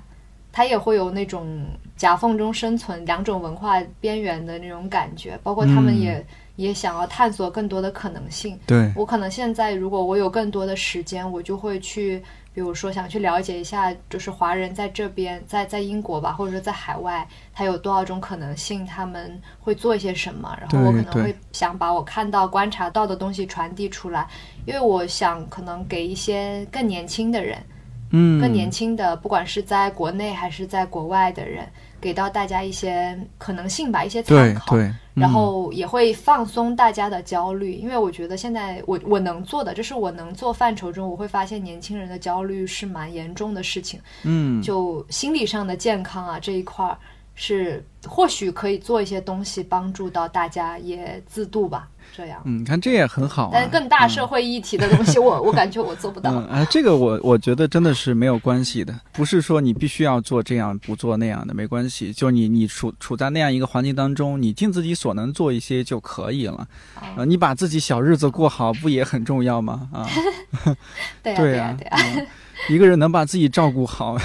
他也会有那种夹缝中生存两种文化边缘的那种感觉，包括他们嗯也、也想要探索更多的可能性。对，我可能现在如果我有更多的时间，我就会去，比如说想去了解一下，就是华人在这边，在在英国吧，或者说在海外，他有多少种可能性，他们会做一些什么，然后我可能会想把我看到、观察到的东西传递出来，因为我想可能给一些更年轻的人。嗯，更年轻的，不管是在国内还是在国外的人，给到大家一些可能性吧，一些参考。对对，然嗯后也会放松大家的焦虑，因为我觉得现在我我能做的，就是我能做范畴中，我会发现年轻人的焦虑是蛮严重的事情，嗯。就心理上的健康啊这一块儿是或许可以做一些东西帮助到大家，也自度吧，这样。嗯，你看这也很好、啊。但更大社会议题的东西，我我感觉我做不到。嗯，哎，这个我我觉得真的是没有关系的，不是说你必须要做这样不做那样的，没关系。就你你处处在那样一个环境当中，你尽自己所能做一些就可以了。啊呃，你把自己小日子过好，不也很重要吗？啊，对呀、对呀、呀、对呀、嗯一个人能把自己照顾好，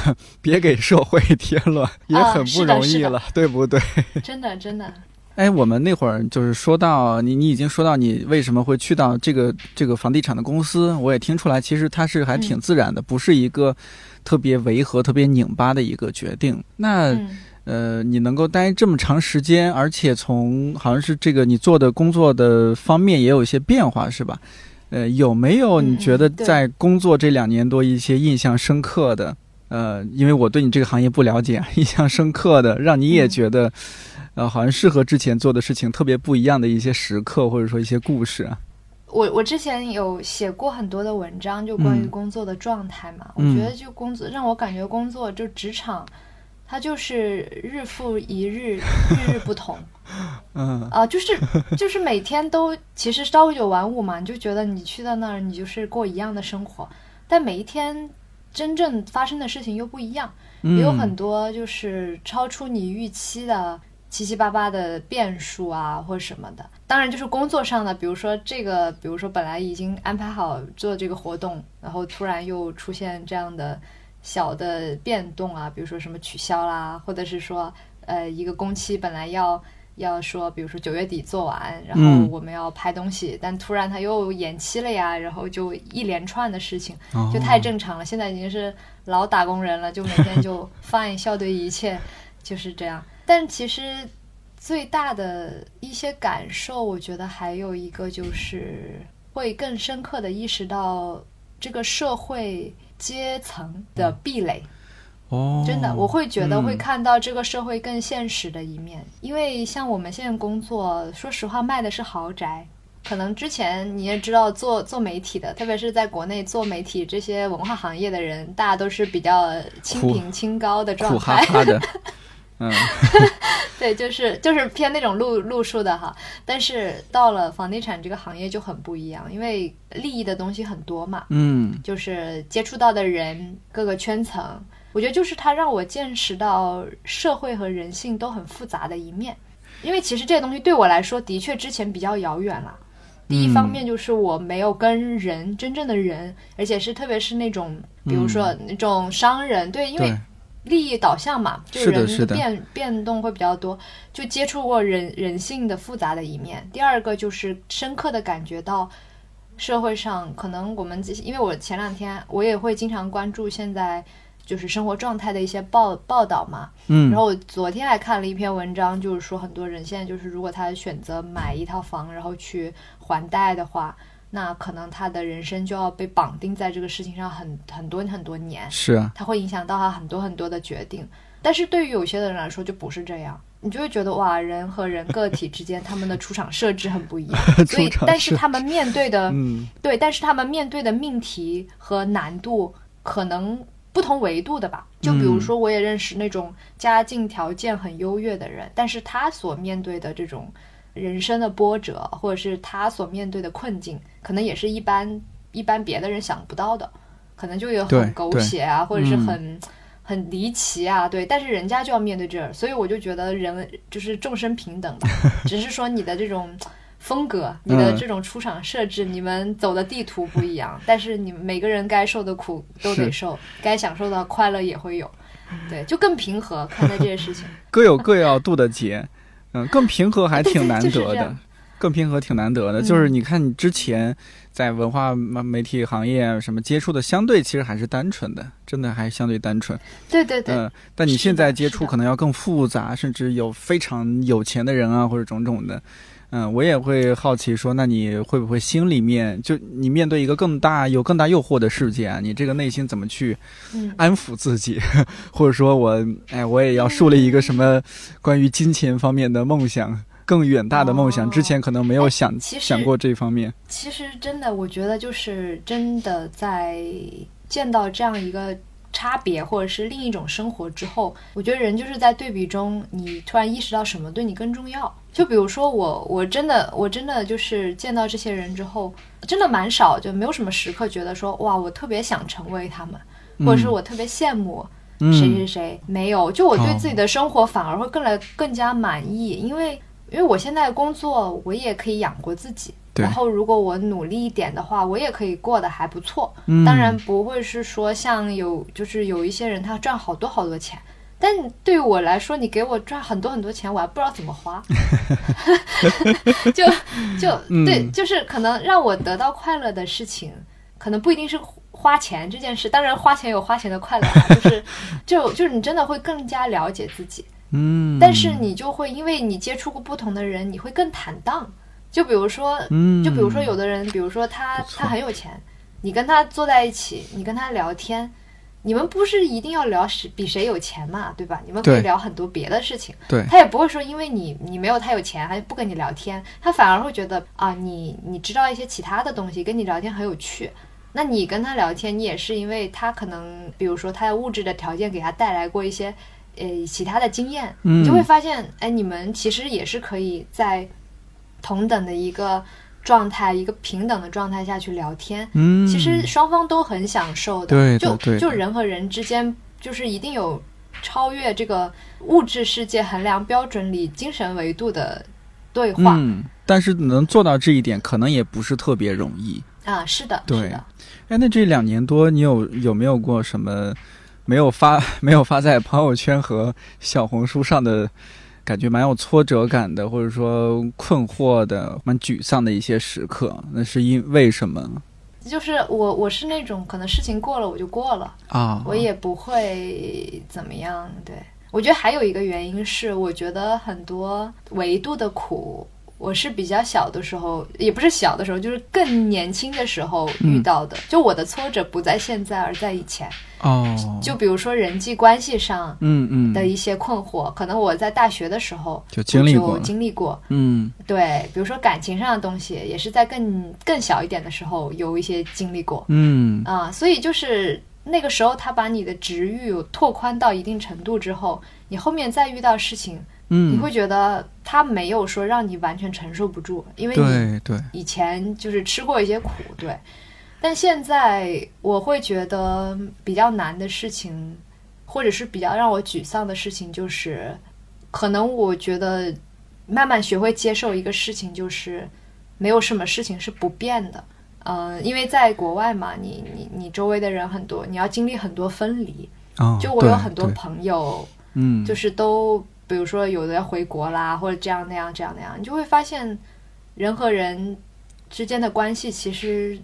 别给社会添乱，也很不容易了，对不对？真的真的。哎，我们那会儿就是说到你，你已经说到你为什么会去到这个这个房地产的公司，我也听出来，其实它是还挺嗯自然的，不是一个特别违和、特别拧巴的一个决定。那、嗯呃，你能够待这么长时间，而且从好像是这个你做的工作的方面也有一些变化，是吧？呃，有没有你嗯觉得在工作这两年多一些印象深刻的？呃，因为我对你这个行业不了解，印象深刻的，让你也嗯觉得，呃，好像是和之前做的事情特别不一样的一些时刻，或者说一些故事啊。我我之前有写过很多的文章，就关于嗯工作的状态嘛。嗯我觉得就工作让我感觉工作就职场，它就是日复一日，日日不同嗯啊、就是就是每天都其实朝九晚五嘛，你就觉得你去到那儿你就是过一样的生活，但每一天真正发生的事情又不一样。嗯，也有很多就是超出你预期的七七八八的变数啊，或者什么的。当然，就是工作上的，比如说这个，比如说本来已经安排好做这个活动，然后突然又出现这样的小的变动啊，比如说什么取消啦，或者是说呃一个工期本来要。要说，比如说九月底做完，然后嗯我们要拍东西，但突然他又延期了呀，然后就一连串的事情，哦就太正常了。现在已经是老打工人了，就每天就 fine 笑对一切，就是这样。但其实最大的一些感受，我觉得还有一个就是会更深刻的意识到这个社会阶层的壁垒。哦，真的，我会觉得嗯会看到这个社会更现实的一面。因为像我们现在工作，说实话卖的是豪宅。可能之前你也知道做做媒体的，特别是在国内做媒体这些文化行业的人，大家都是比较清贫清高的状苦哈态。哈的，嗯 对，就是就是偏那种路路数的哈。但是到了房地产这个行业就很不一样，因为利益的东西很多嘛，嗯就是接触到的人各个圈层，我觉得就是它让我见识到社会和人性都很复杂的一面。因为其实这些东西对我来说，的确之前比较遥远了。第一方面就是我没有跟人真正的人，而且是特别是那种，比如说那种商人，对，因为，利益导向嘛，就是人变变动会比较多，就接触过人人性的复杂的一面。第二个就是深刻的感觉到社会上可能我们因为我前两天我也会经常关注现在就是生活状态的一些报报道嘛，嗯，然后我昨天还看了一篇文章，就是说很多人现在就是如果他选择买一套房，然后去还贷的话，那可能他的人生就要被绑定在这个事情上很很多很多年。是啊，他会影响到他很多很多的决定。但是对于有些的人来说就不是这样，你就会觉得哇，人和人个体之间他们的出场设置很不一样，所以但是他们面对的、嗯。对，但是他们面对的命题和难度可能不同维度的吧。就比如说，我也认识那种家境条件很优越的人，但是他所面对的这种人生的波折，或者是他所面对的困境，可能也是一般一般别的人想不到的，可能就有很狗血啊，或者是嗯很。很离奇啊，对，但是人家就要面对这儿，所以我就觉得人就是众生平等吧，只是说你的这种风格，你的嗯这种出场设置，你们走的地图不一样，但是你们每个人该受的苦都得受，该享受的快乐也会有，对，就更平和看待这些事情。各有各要渡的劫，嗯，更平和还挺难得的 就是，更平和挺难得的。嗯就是你看你之前在文化媒体行业什么接触的，相对其实还是单纯的，真的还相对单纯。对对对，嗯，但你现在接触可能要更复杂，甚至有非常有钱的人啊，或者种种的。嗯，我也会好奇说，那你会不会心里面就你面对一个更大有更大诱惑的世界、啊，你这个内心怎么去安抚自己，或者说我哎，我也要树立一个什么关于金钱方面的梦想，更远大的梦想，之前可能没有想想过这方面。其实真的，我觉得就是真的在见到这样一个。差别，或者是另一种生活之后，我觉得人就是在对比中，你突然意识到什么对你更重要。就比如说我，我真的，我真的就是见到这些人之后，真的蛮少，就没有什么时刻觉得说，哇，我特别想成为他们，或者是我特别羡慕谁谁谁。没有，就我对自己的生活反而会更来更加满意，因为因为我现在工作，我也可以养活自己。然后，如果我努力一点的话，我也可以过得还不错。当然不会是说像有，就是有一些人他赚好多好多钱，但对于我来说，你给我赚很多很多钱，我还不知道怎么花。就就对，就是可能让我得到快乐的事情，可能不一定是花钱这件事。当然，花钱有花钱的快乐，就是就就是你真的会更加了解自己。嗯，但是你就会因为你接触过不同的人，你会更坦荡。就比如说，就比如说，有的人，比如说他他很有钱，你跟他坐在一起，你跟他聊天，你们不是一定要聊谁比谁有钱嘛，对吧？你们可以聊很多别的事情。对，他也不会说因为你你没有他有钱，他就不跟你聊天，他反而会觉得啊，你你知道一些其他的东西，跟你聊天很有趣。那你跟他聊天，你也是因为他可能，比如说他的物质的条件给他带来过一些呃其他的经验，你就会发现，哎，你们其实也是可以在。同等的一个状态，一个平等的状态下去聊天，嗯，其实双方都很享受的。对，就就人和人之间，就是一定有超越这个物质世界衡量标准里精神维度的对话。嗯，但是能做到这一点，可能也不是特别容易啊。是的，对。哎，那这两年多，你有有没有过什么没有发没有发在朋友圈和小红书上的？感觉蛮有挫折感的，或者说困惑的、蛮沮丧的一些时刻，那是因为什么？就是我，我是那种可能事情过了我就过了啊，我也不会怎么样。对我觉得还有一个原因是，我觉得很多维度的苦。我是比较小的时候，也不是小的时候，就是更年轻的时候遇到的。就我的挫折不在现在，而在以前。哦。就比如说人际关系上，嗯嗯的一些困惑，可能我在大学的时候就经历过，经历过。嗯，对，比如说感情上的东西，也是在更更小一点的时候有一些经历过。嗯啊，所以就是那个时候，他把你的值域拓宽到一定程度之后，你后面再遇到事情。嗯，你会觉得他没有说让你完全承受不住，因为你对以前就是吃过一些苦，对。但现在我会觉得比较难的事情，或者是比较让我沮丧的事情，就是可能我觉得慢慢学会接受一个事情，就是没有什么事情是不变的。嗯，因为在国外嘛，你你你周围的人很多，你要经历很多分离。就我有很多朋友，嗯，就是都。比如说，有的要回国啦，或者这样那样这样那样，你就会发现，人和人之间的关系其实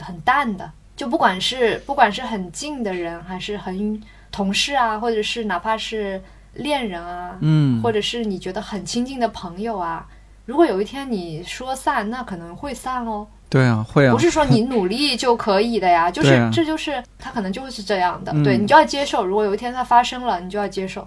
很淡的。就不管是不管是很近的人，还是很同事啊，或者是哪怕是恋人啊，嗯，或者是你觉得很亲近的朋友啊，如果有一天你说散，那可能会散哦。对啊，会啊，不是说你努力就可以的呀，就是这就是他可能就会是这样的，对你就要接受。如果有一天它发生了，你就要接受。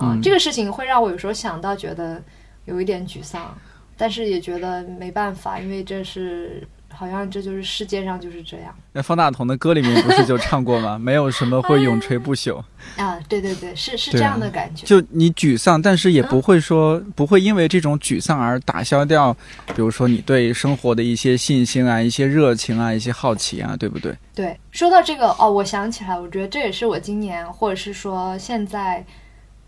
啊，这个事情会让我有时候想到，觉得有一点沮丧，但是也觉得没办法，因为这是好像这就是世界上就是这样。那方大同的歌里面不是就唱过吗？没有什么会永垂不 朽啊！对对对，是是这样的感觉。就你沮丧，但是也不会说不会因为这种沮丧而打消掉，比如说你对生活的一些信心啊、一些热情啊、一些好奇啊，对不对？对，说到这个哦，我想起来，我觉得这也是我今年或者是说现在。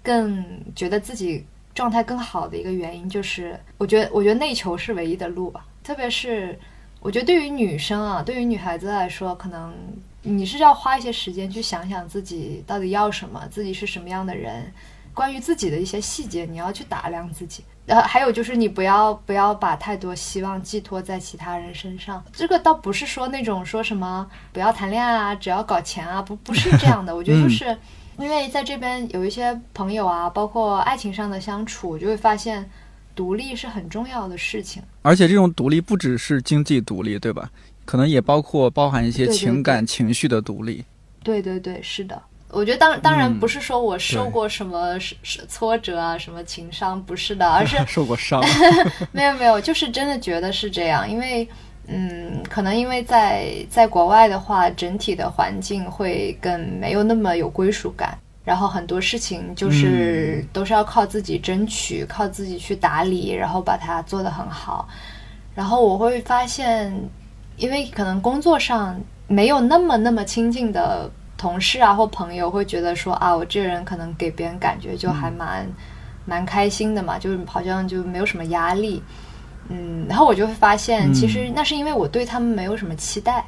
更觉得自己状态更好的一个原因，就是我觉得，我觉得内求是唯一的路吧。特别是，我觉得对于女生啊，对于女孩子来说，可能你是要花一些时间去想想自己到底要什么，自己是什么样的人，关于自己的一些细节，你要去打量自己。呃，还有就是你不要不要把太多希望寄托在其他人身上。这个倒不是说那种说什么不要谈恋爱啊，只要搞钱啊，不不是这样的。我觉得就是。因为在这边有一些朋友啊，包括爱情上的相处，就会发现独立是很重要的事情。而且这种独立不只是经济独立，对吧？可能也包括包含一些情感情绪的独立。对对对，是的。我觉得当当然嗯不是说我受过什么挫折啊，什么情伤，不是的，而是 受过伤，没有没有，就是真的觉得是这样，因为嗯，可能因为在在国外的话，整体的环境会更没有那么有归属感，然后很多事情就是、都是要靠自己争取，靠自己去打理，然后把它做得很好。然后我会发现，因为可能工作上没有那么那么亲近的同事啊或朋友，会觉得说啊，我这个人可能给别人感觉就还蛮、蛮开心的嘛，就是好像就没有什么压力。嗯，然后我就会发现，嗯。其实那是因为我对他们没有什么期待，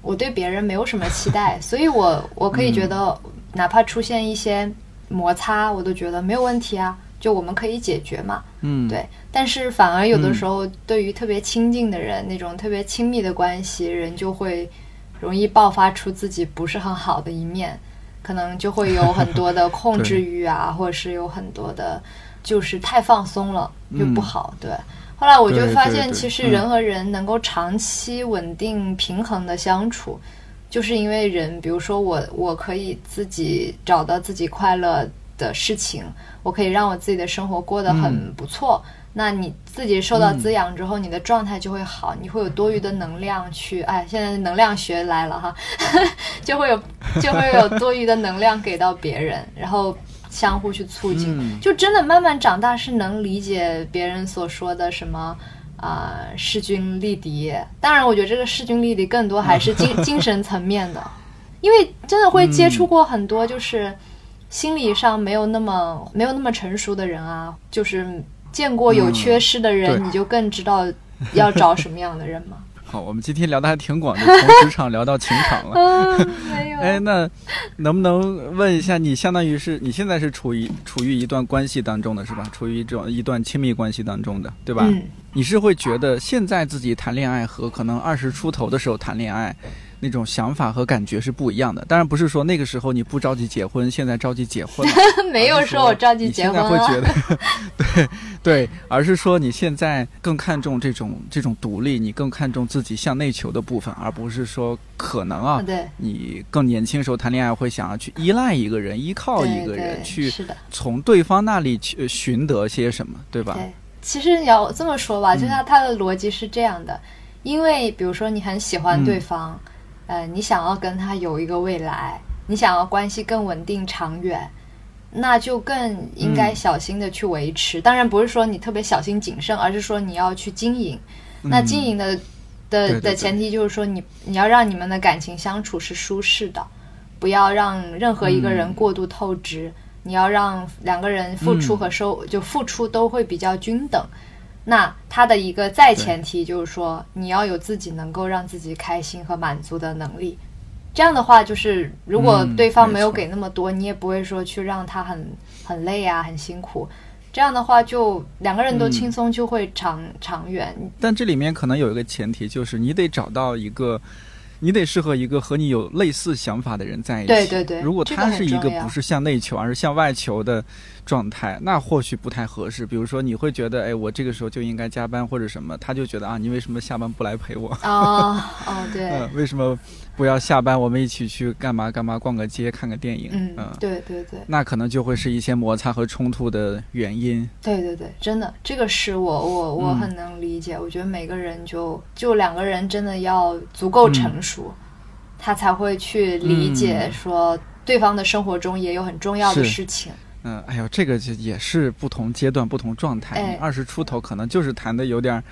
我对别人没有什么期待，所以我我可以觉得，哪怕出现一些摩擦，我都觉得没有问题啊，就我们可以解决嘛。嗯，对，但是反而有的时候，对于特别亲近的人，那种特别亲密的关系，人就会容易爆发出自己不是很好的一面，可能就会有很多的控制欲啊，或者是有很多的，就是太放松了就不好。对，后来我就发现，其实嗯人和人能够长期稳定平衡的相处。就是因为人，比如说我，我可以自己找到自己快乐的事情，我可以让我自己的生活过得很不错。那你自己受到滋养之后，你的状态就会好，你会有多余的能量去，哎，现在能量学来了哈，就会有就会有多余的能量给到别人，然后相互去促进，嗯就真的慢慢长大是能理解别人所说的什么。啊、势均力敌。当然，我觉得这个势均力敌更多还是 精精神层面的，因为真的会接触过很多就是心理上没有那么没有那么成熟的人啊，就是见过有缺失的人，嗯你就更知道要找什么样的人嘛。好，我们今天聊的还挺广，的从职场聊到情场了。嗯，没有。哎，那能不能问一下，你相当于是你现在是处于处于一段关系当中的是吧？处于这种一段亲密关系当中的，对吧？嗯，你是会觉得现在自己谈恋爱和可能二十出头的时候谈恋爱那种想法和感觉是不一样的。当然不是说那个时候你不着急结婚，现在着急结婚了。没有说我着急结婚你现在会觉了。得，对 对，而是说你现在更看重这种这种独立，你更看重自己向内求的部分，而不是说可能啊，对，你更年轻时候谈恋爱会想要去依赖一个人，依靠一个对对人去。从对方那里去呃寻得些什么，对吧？对，其实你要这么说吧，就像他他的逻辑是这样的，因为比如说你很喜欢嗯对方，呃，你想要跟他有一个未来，你想要关系更稳定长远，那就更应该嗯小心的去维持。当然不是说你特别小心谨慎，而是说你要去经营。那嗯经营的的的前提就是说你你要让你们的感情相处是舒适的，不要让任何一个人嗯过度透支。你要让两个人付出嗯和收，就付出都会比较均等。那它的一个再前提就是说，你要有自己能够让自己开心和满足的能力。这样的话，就是如果嗯对方没有给那么多，你也不会说去让他很很累啊，很辛苦。这样的话，就两个人都嗯轻松，就会长、长远。但这里面可能有一个前提，就是你得找到一个，你得适合一个和你有类似想法的人在一起。对对对如果他是一个不是向内求，而是向外求的状态，那或许不太合适。比如说，你会觉得，哎，我这个时候就应该加班或者什么，他就觉得啊，你为什么下班不来陪我？哦哦，对，嗯，为什么不要下班我们一起去干嘛干嘛，逛个街，看个电影？嗯，对对对那可能就会是一些摩擦和冲突的原因。对对对，真的，这个是我我我嗯很能理解。我觉得每个人就就两个人真的要足够成熟，他才会去理解嗯说对方的生活中也有很重要的事情。嗯，哎呦，这个就也是不同阶段、不同状态。二十出头可能就是谈的有点儿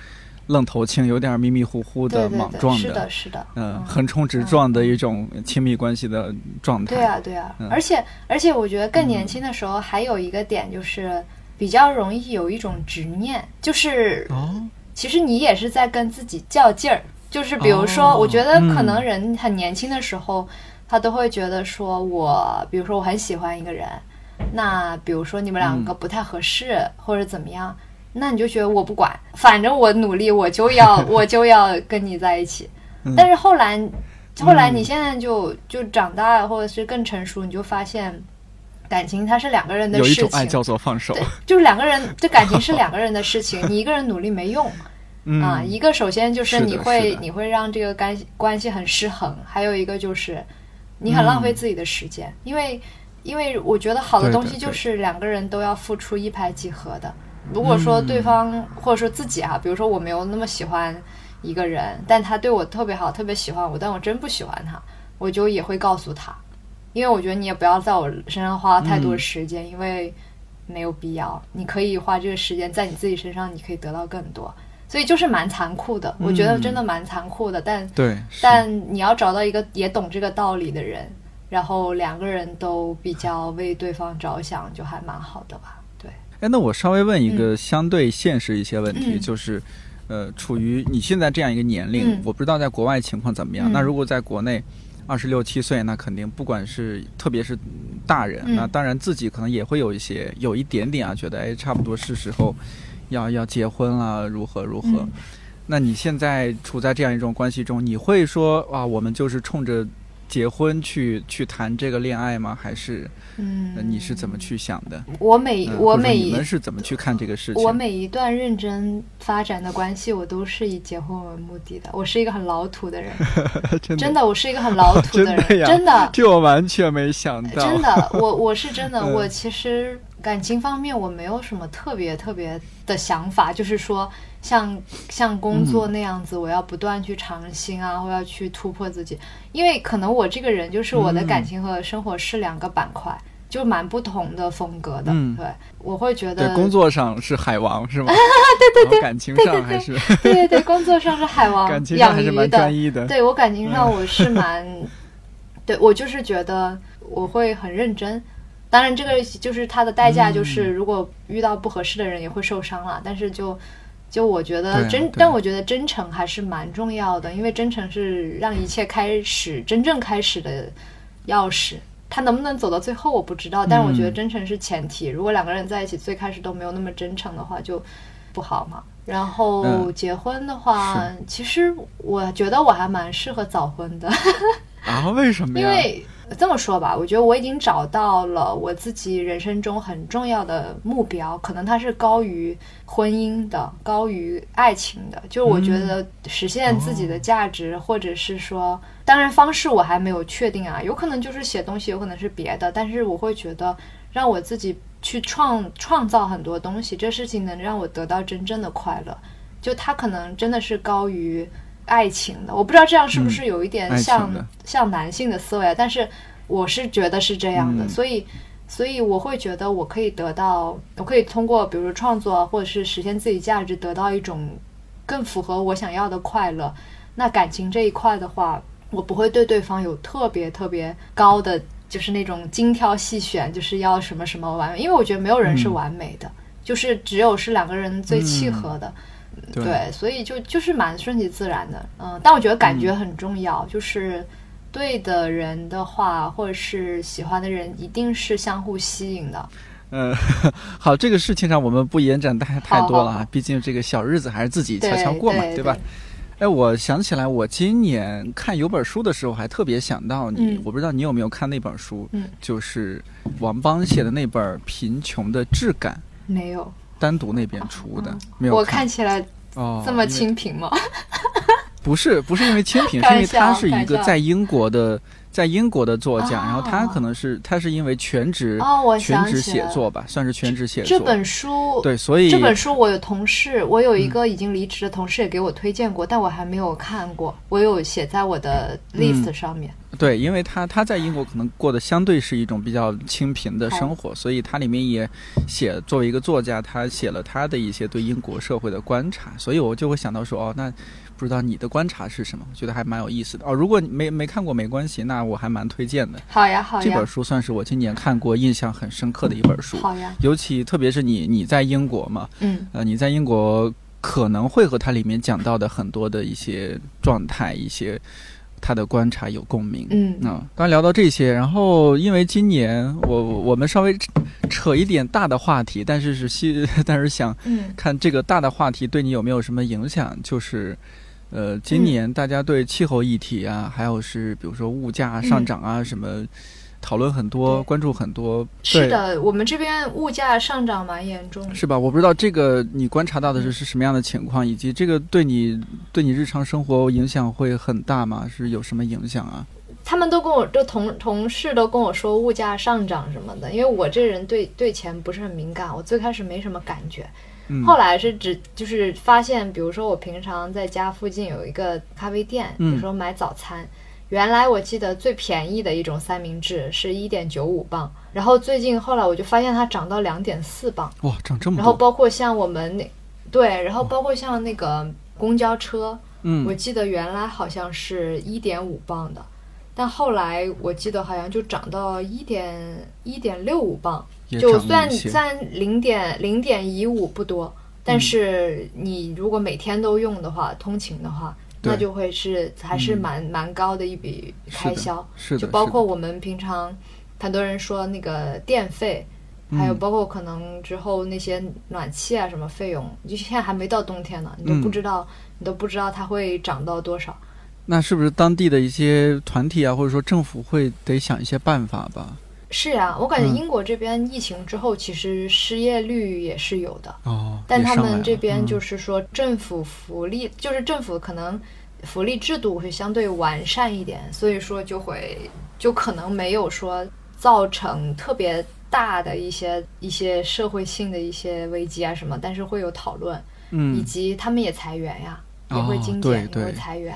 愣头青，有点儿迷迷糊糊的、莽撞的是的，是的，嗯，横冲直撞的一种亲密关系的状态。对啊，对啊，嗯而且而且，我觉得更年轻的时候还有一个点就是比较容易有一种执念，就是哦，其实你也是在跟自己较劲儿。就是比如说，哦我觉得可嗯能人很年轻的时候，他都会觉得说我，比如说我很喜欢一个人，那比如说你们两嗯个不太合适、或者怎么样，那你就觉得我不管，反正我努力，我就要 我就要跟你在一起。嗯但是后来，后来嗯你现在就就长大或者是更成熟，你就发现，感情它是两个人的事情，一种爱叫做放手对，就是两个人，这感情是两个人的事情，你一个人努力没用。嗯啊，一个首先就是你会你会让这个关系关系很失衡，还有一个就是你很浪费自己的时间，因为因为我觉得好的东西就是两个人都要付出一拍即合的。如果说对方、或者说自己啊，比如说我没有那么喜欢一个人，但他对我特别好，特别喜欢我，但我真不喜欢他，我就也会告诉他，因为我觉得你也不要在我身上花太多时间，因为没有必要。你可以花这个时间在你自己身上，你可以得到更多。所以就是蛮残酷的，我觉得真的蛮残酷的。但对，但你要找到一个也懂这个道理的人，然后两个人都比较为对方着想，就还蛮好的吧。对，哎，那我稍微问一个相对现实一些问题，嗯就是，呃，处于你现在这样一个年龄，嗯我不知道在国外情况怎么样。嗯那如果在国内，二十六七岁，那肯定不管是特别是大人，嗯那当然自己可能也会有一些有一点点啊，觉得哎，差不多是时候要要结婚了，如何如何。嗯那你现在处在这样一种关系中，你会说啊，我们就是冲着结婚去去谈这个恋爱吗？还是、嗯呃，你是怎么去想的？我每、嗯我每一你们是怎么去看这个事情？我每一段认真发展的关系，我都是以结婚为目的的。我是一个很老土的人，真的真的，我是一个很老土的人，的真的。这我完全没想到。真的，我我是真的，嗯我其实感情方面我没有什么特别特别的想法，就是说像像工作那样子，我要不断去尝新啊，我要去突破自己，因为可能我这个人就是我的嗯感情和生活是两个板块。就蛮不同的风格的，嗯对，我会觉对得，工作上是海王是吗？对对对，感情上还是对对对，工作上是海王感情上养鱼还是蛮的，专一的。对我感情上我是蛮，对我就是觉得我会很认真。当然，这个就是它的代价，就是嗯如果遇到不合适的人也会受伤了。但是就就我觉得真，但我觉得真诚还是蛮重要的，因为真诚是让一切开始真正开始的钥匙。他能不能走到最后我不知道，但是我觉得嗯真诚是前提。如果两个人在一起最开始都没有那么真诚的话，就不好嘛。然后嗯结婚的话，其实我觉得我还蛮适合早婚的，啊？为什么呀？因为这么说吧，我觉得我已经找到了我自己人生中很重要的目标，可能它是高于婚姻的，高于爱情的。就我觉得实现自己的价值，或者是说，当然方式我还没有确定啊，有可能就是写东西，有可能是别的，但是我会觉得让我自己去创创造很多东西，这事情能让我得到真正的快乐。就它可能真的是高于爱情的，我不知道这样是不是有一点像、的。像男性的思维啊，但是我是觉得是这样的，嗯。所以所以我会觉得我可以得到，我可以通过比如说创作或者是实现自己价值，得到一种更符合我想要的快乐。那感情这一块的话，我不会对对方有特别特别高的，就是那种精挑细选，就是要什么什么完美，因为我觉得没有人是嗯。完美的，就是只有是两个人最契合的。对对，所以就就是蛮顺其自然的，嗯，但我觉得感觉很重要，就是对的人的话，或者是喜欢的人，一定是相互吸引的。嗯，好，这个事情上我们不延展太太多了好好啊，毕竟这个小日子还是自己悄悄过嘛，对吧？？哎，我想起来，我今年看有本书的时候，还特别想到你。嗯我不知道你有没有看那本书，嗯就是王邦写的那本《贫穷的质感》，没有，单独那边出的，嗯。没有我看。起来哦，这么清贫吗？不是不是因为清贫，是因为他是一个在英国的在英国的作家，哦。然后他可能是他是因为全职、哦，我全职写作吧，算是全职写作。这本书，对，所以这本书我有同事，我有一嗯。个已经离职的同事也给我推荐过，但我还没有看过，我有写在我的嗯。list 上面。对，因为他他在英国可能过的相对是一种比较清贫的生活，所以他里面也写作为一个作家，他写了他的一些对英国社会的观察，所以我就会想到说，哦，那不知道你的观察是什么？我觉得还蛮有意思的哦。如果你没没看过没关系，那我还蛮推荐的。好呀，好呀这本，书算是我今年看过印象很深刻的一本书，好呀，尤其特别是你你在英国嘛，嗯呃，你在英国可能会和它里面讲到的很多的一些状态、一些他的观察有共鸣。嗯嗯，刚聊到这些，然后因为今年我我们稍微扯扯一点大的话题，但是是希，但是想嗯看这个大的话题对你有没有什么影响？就是，呃，今年大家对气候议题啊，还有是比如说物价上涨啊，什么，讨论很多，关注很多。是的，我们这边物价上涨蛮严重的。是吧？我不知道这个你观察到的是是什么样的情况，以及这个对你对你日常生活影响会很大吗？是有什么影响啊？他们都跟我，就同同事都跟我说物价上涨什么的，因为我这人对对钱不是很敏感，我最开始没什么感觉，嗯，后来是只就是发现，比如说我平常在家附近有一个咖啡店，嗯。有时候买早餐，原来我记得最便宜的一种三明治是一点九五磅，然后最近后来我就发现它涨到两点四磅，哇，涨这么然后，包括像我们那对，然后包括像那个公交车，嗯。我嗯，记得原来好像是一点五磅的，但后来我记得好像就涨到一点一点六五磅，也就算算零点零点一五不多，但是你如果每天都用的话，通勤的话，那就会是还是嗯蛮、蛮高的一笔开销，是的，就包括我们平常很多人说那个电费。还有嗯包括可能之后那些暖气啊什么费用，就现在还没到冬天呢，你都嗯不知道，你都不知道它会涨到多少。那是不是当地的一些团体啊，或者说政府会得想一些办法吧？是啊，我感觉嗯。英国这边疫情之后，其实失业率也是有的，哦，但他们这边嗯。就是说政府福利，就是政府可能福利制度会相对完善一点，所以说就会就可能没有说造成特别大的一些一些社会性的一些危机啊什么，但是会有讨论，以嗯，及他们也裁员呀，也哦会精对简，也会裁员，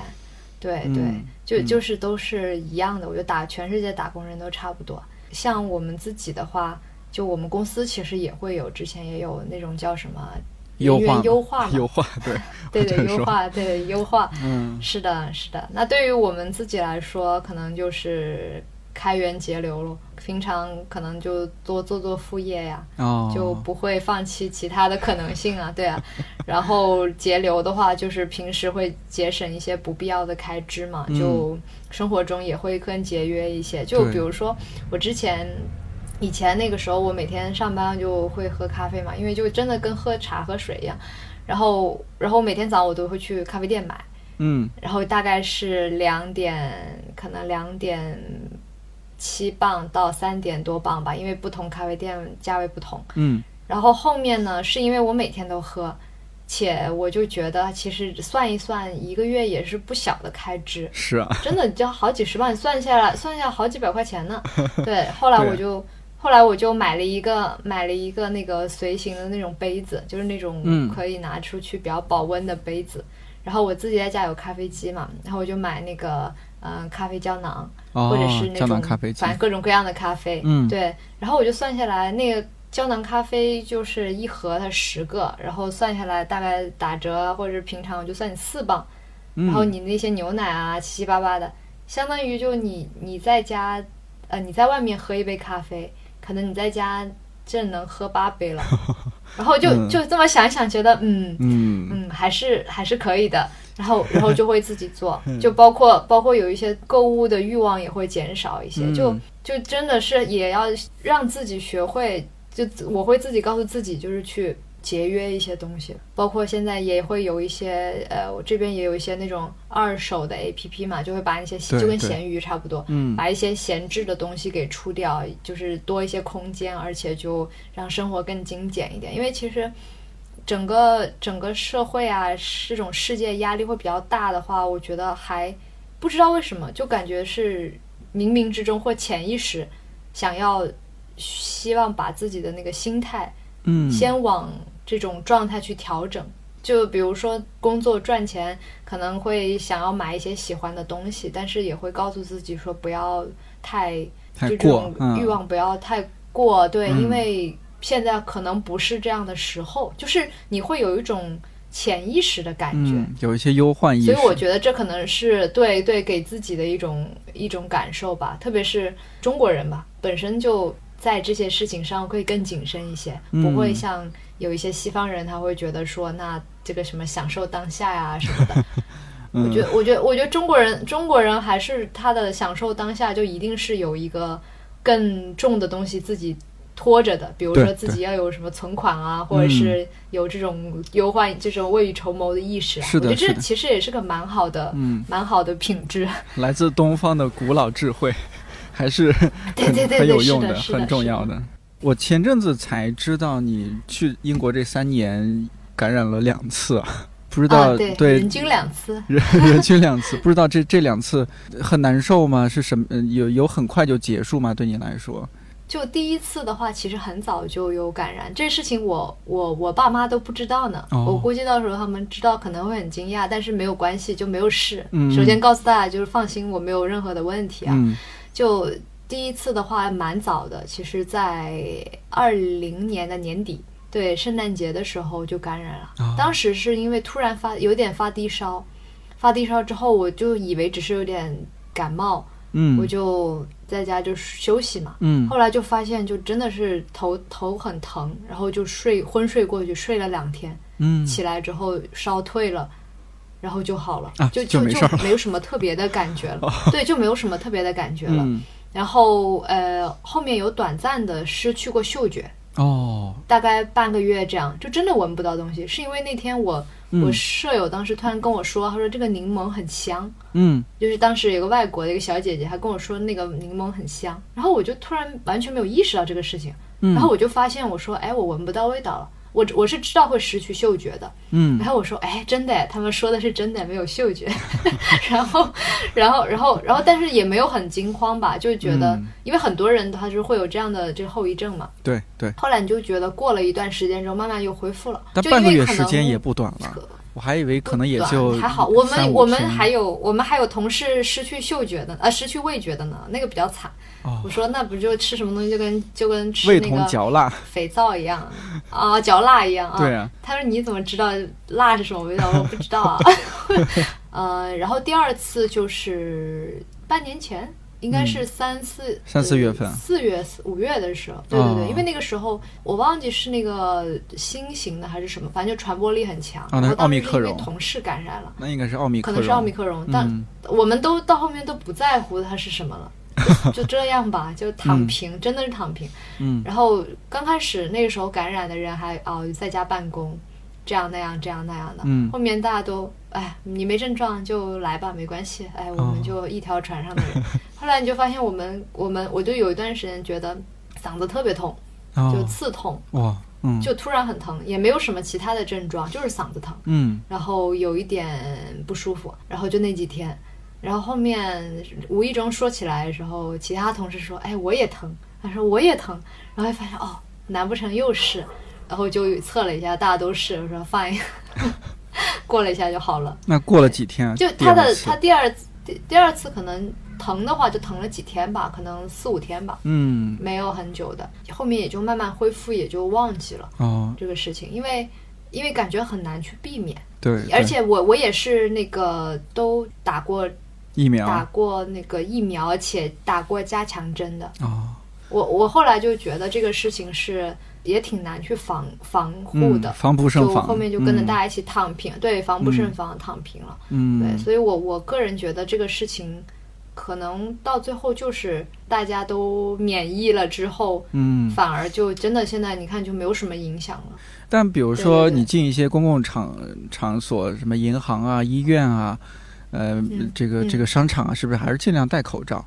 对嗯对，就嗯。就是都是一样的，我觉得打全世界打工人都差不多。像我们自己的话，就我们公司其实也会有，之前也有那种叫什么人员优化嘛 优化，对，对对优化，对优化，嗯是的，是的。那对于我们自己来说，可能就是开源节流咯。平常可能就多做做副业呀，哦，就不会放弃其他的可能性啊，对啊。然后节流的话，就是平时会节省一些不必要的开支嘛，嗯就生活中也会更节约一些。就比如说我之前。以前那个时候，我每天上班就会喝咖啡嘛，因为就真的跟喝茶喝水一样。然后，然后每天早上我都会去咖啡店买，嗯然后大概是两点，可能两点七磅到三点多磅吧，因为不同咖啡店价位不同。嗯然后后面呢，是因为我每天都喝，且我就觉得其实算一算，一个月也是不小的开支，是啊，真的就好几十万，算下来算下来好几百块钱呢。对，后来我就。后来我就买了一个买了一个那个随行的那种杯子，就是那种嗯可以拿出去比较保温的杯子。然后我自己在家有咖啡机嘛，然后我就买那个嗯、呃咖啡胶囊，哦，或者是那种咖啡反，正各种各样的咖啡。嗯对。然后我就算下来，那个胶囊咖啡就是一盒它十个，然后算下来大概打折啊或者是平常我就算你四磅，嗯然后你那些牛奶啊七七八八的，相当于就你你在家呃你在外面喝一杯咖啡，可能你在家这能喝八杯了。然后就嗯就这么想一想，觉得嗯嗯嗯，还是还是可以的。然后，然后就会自己做，嗯。就包括包括有一些购物的欲望也会减少一些，嗯。就就真的是也要让自己学会，就我会自己告诉自己，就是去节约一些东西。包括现在也会有一些，呃，我这边也有一些那种二手的 APP 嘛，就会把一些就跟闲鱼差不多，嗯。把一些闲置的东西给出掉，就是多一些空间，而且就让生活更精简一点。因为其实整个整个社会啊，这种世界压力会比较大的话，我觉得还不知道为什么，就感觉是冥冥之中或潜意识想要希望把自己的那个心态嗯，先往这种状态去调整。就比如说工作赚钱，可能会想要买一些喜欢的东西，但是也会告诉自己说不要太太就这种，欲望不要太过，对，嗯。因为现在可能不是这样的时候，就是你会有一种潜意识的感觉。嗯，有一些忧患意识，所以我觉得这可能是对对给自己的一种一种感受吧，特别是中国人吧，本身就在这些事情上会更谨慎一些，嗯不会像有一些西方人他会觉得说，那这个什么享受当下呀什么的。我嗯觉得，我觉得，我觉得中国人中国人还是他的享受当下，就一定是有一个更重的东西自己拖着的，比如说自己要有什么存款啊，或者是有这种忧患、这种未雨绸缪的意识啊。是的我觉得这其实也是个蛮好的、嗯，蛮好的品质。来自东方的古老智慧，还是对对对很有用的，很重要是的。的。我前阵子才知道你去英国这三年感染了两次啊，不知道、啊，对，对人均两次。人人均两次，不知道这这两次很难受吗？是什么？呃有有很快就结束吗？对你来说？就第一次的话，其实很早就有感染，这事情我我我爸妈都不知道呢。哦我估计到时候他们知道可能会很惊讶，但是没有关系，就没有事。嗯首先告诉大家就是放心，我没有任何的问题啊。嗯就第一次的话蛮早的，其实在二零年的年底，对圣诞节的时候就感染了。哦当时是因为突然发有点发低烧，发低烧之后我就以为只是有点感冒，嗯，我就在家就休息嘛。嗯。后来就发现，就真的是头头很疼，然后就睡昏睡过去，睡了两天，嗯。起来之后烧退了，然后就好了，啊就就就没有什么特别的感觉了，对，就没有什么特别的感觉了。嗯。然后呃，后面有短暂的失去过嗅觉，哦。大概半个月这样，就真的闻不到东西。是因为那天我、嗯。我舍友当时突然跟我说，他说这个柠檬很香，嗯。就是当时有个外国的一个小姐姐，她跟我说那个柠檬很香，然后我就突然完全没有意识到这个事情，嗯。然后我就发现我说，哎，我闻不到味道了。我我是知道会失去嗅觉的，嗯然后我说，哎，真的，他们说的是真的，没有嗅觉。然后，然后，然后，然后，但是也没有很惊慌吧，就觉得，嗯因为很多人他是会有这样的这个后遗症嘛。对对，后来你就觉得过了一段时间之后，慢慢又恢复了。就但半个月时间也不短了，我还以为可能也短就还好，我们我们还有我们还有同事失去嗅觉的，呃，失去味觉的呢，那个比较惨。哦。我说那不就吃什么东西就跟就跟吃那个嚼蜡，肥皂一样。啊，嚼蜡一样啊。对啊，他说你怎么知道蜡是什么味道？我说不知道啊。呃，然后第二次就是半年前。应该是三四、嗯三四月份。四月五月的时候，对对对，哦。因为那个时候我忘记是那个新型的还是什么，反正就传播力很强。哦那是我当时奥密克戎。因为同事感染了，那应该是奥密克戎，可能是奥密克戎，但嗯。我们都到后面都不在乎它是什么了，就 就这样吧，就躺平，真的是躺平。嗯。然后刚开始那个时候感染的人还哦在家办公，这样那样这样那样的，嗯。后面大家都哎你没症状就来吧，没关系，哎我哦。们就一条船上的人。后来你就发现我们我们我就有一段时间觉得嗓子特别痛，就哦刺痛，哇嗯。就突然很疼，也没有什么其他的症状，就是嗓子疼。嗯。然后有一点不舒服，然后就那几天，然后后面无意中说起来的时候，其他同事说：“哎，我也疼。”他说：“我也疼。”然后发现哦，难不成又是？然后就测了一下，大家都是。我说 fine，过了一下就好了。那过了几天啊？就他的第他第二次第第二次可能疼的话，就疼了几天吧，可能四五天吧，嗯没有很久的。后面也就慢慢恢复，也就忘记了哦这个事情，因为因为感觉很难去避免。对，对而且我我也是那个都打过疫苗打过那个疫苗，而且打过加强针的。哦我我后来就觉得这个事情是也挺难去防防护的，嗯防不胜防，就后面就跟着嗯大家一起躺平，对，防不胜防躺平了。嗯对，所以我我个人觉得这个事情。可能到最后就是大家都免疫了之后，嗯，反而就真的现在你看就没有什么影响了。但比如说你进一些公共场场所，什么银行啊、医院啊，呃，嗯这个嗯这个商场啊，是不是还是尽量戴口罩？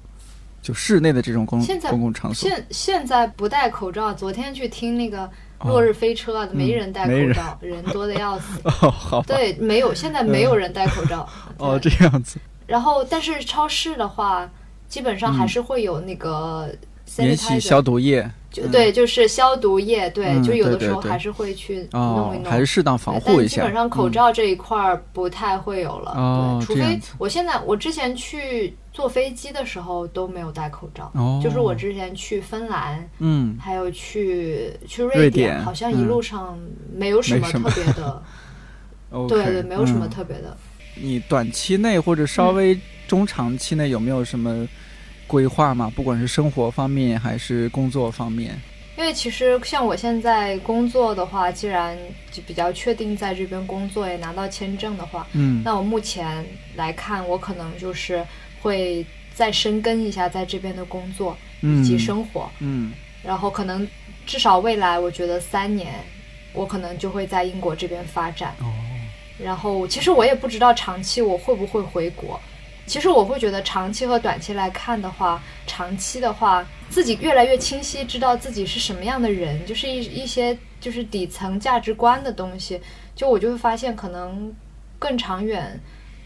就室内的这种公现公共场所，现现在不戴口罩，昨天去听那个哦落日飞车啊，没人戴口罩，人多的要死。哦，好，对，没有，现在没有人戴口罩。哦，这样子，然后，但是超市的话，基本上还是会有那个免洗消毒液，嗯就对，就是消毒液，对，嗯就有的时候还是会去哦弄一，弄。还是适当防护一下。但基本上口嗯罩这一块儿不太会有了，除非我现在我之前去坐飞机的时候都没有戴口罩，哦就是我之前去芬兰，嗯，还有去去瑞瑞典好像一路上没有什么特别的，对对，没有什么嗯特别的。你短期内或者稍微中长期内有没有什么规划吗？不管是生活方面还是工作方面？因为其实像我现在工作的话，既然就比较确定在这边工作，也拿到签证的话，嗯那我目前来看，我可能就是会再深耕一下在这边的工作以及嗯生活，嗯然后可能至少未来我觉得三年，我可能就会在英国这边发展。哦然后其实我也不知道长期我会不会回国。其实我会觉得长期和短期来看的话，长长期的话，自己越来越清晰，知道自己是什么样的人，就是一一些就是底层价值观的东西，就我就会发现，可能更长远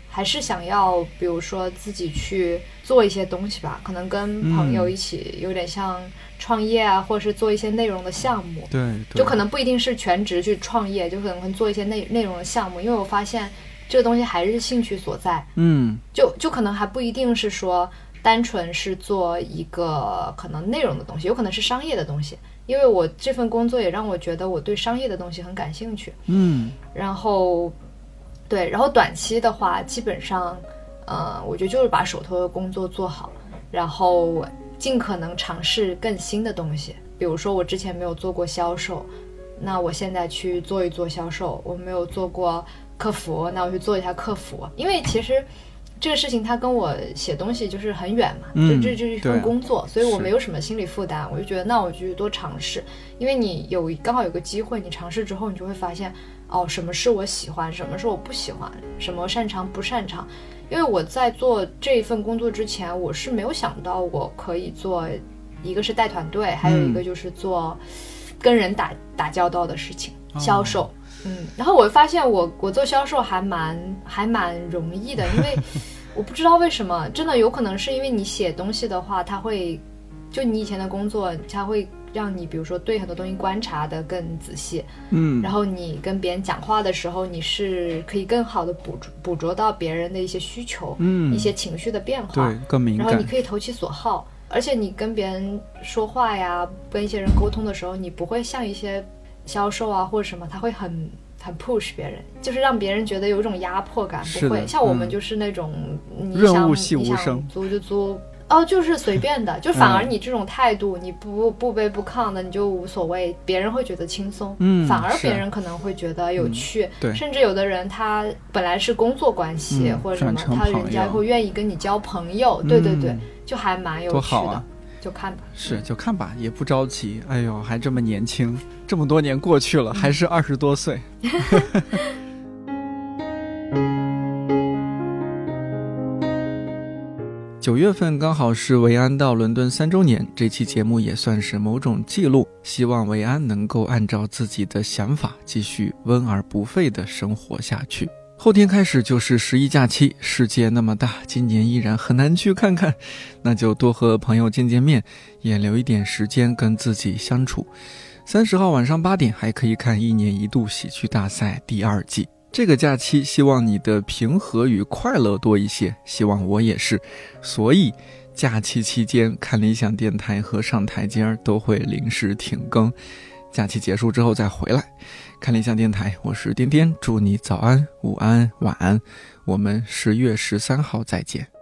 还是想要，比如说自己去做一些东西吧，可能跟朋友一起，有点像创业啊，或者是做一些内容的项目。对，就可能不一定是全职去创业，就可能会做一些内内容的项目，因为我发现这个东西还是兴趣所在。嗯，就就可能还不一定是说。单纯是做一个可能内容的东西，有可能是商业的东西，因为我这份工作也让我觉得我对商业的东西很感兴趣。嗯，然后，对，然后短期的话，基本上，呃，我觉得就是把手头的工作做好，然后尽可能尝试更新的东西。比如说我之前没有做过销售，那我现在去做一做销售；我没有做过客服，那我去做一下客服。因为其实。这个事情它跟我写东西就是很远嘛，就这就是一份工作，所以我没有什么心理负担，我就觉得那我就多尝试，因为你有刚好有个机会，你尝试之后，你就会发现哦，什么是我喜欢，什么是我不喜欢，什么擅长不擅长。因为我在做这一份工作之前，我是没有想到我可以做一个是带团队，还有一个就是做跟人打打交道的事情，销售。嗯，然后我发现我我做销售还蛮还蛮容易的，因为 我不知道为什么，真的有可能是因为你写东西的话，它会就你以前的工作，它会让你比如说对很多东西观察的更仔细，嗯，然后你跟别人讲话的时候，你是可以更好的捕捕捉到别人的一些需求，嗯，一些情绪的变化，对，更敏感，然后你可以投其所好，而且你跟别人说话呀，跟一些人沟通的时候，你不会像一些。销售啊，或者什么，他会很很 push 别人，就是让别人觉得有一种压迫感，不会。像我们就是那种你想你想租就租，哦，就是随便的，就反而你这种态度，你不不卑不亢的，你就无所谓，别人会觉得轻松，嗯，反而别人可能会觉得有趣，对，甚至有的人他本来是工作关系或者什么，他人家会愿意跟你交朋友，对对对，就还蛮有趣的。就看吧，是就看吧，也不着急。哎呦，还这么年轻，这么多年过去了，还是二十多岁。九月份刚好是维安到伦敦三周年，这期节目也算是某种记录。希望维安能够按照自己的想法，继续温而不沸的生活下去。后天开始就是十一假期，世界那么大，今年依然很难去看看，那就多和朋友见见面，也留一点时间跟自己相处。三十号晚上八点还可以看一年一度喜剧大赛第二季。这个假期希望你的平和与快乐多一些，希望我也是。所以假期期间看理想电台和上台阶儿都会临时停更，假期结束之后再回来。看理想电台，我是颠颠，祝你早安、午安、晚安，我们十月十三号再见。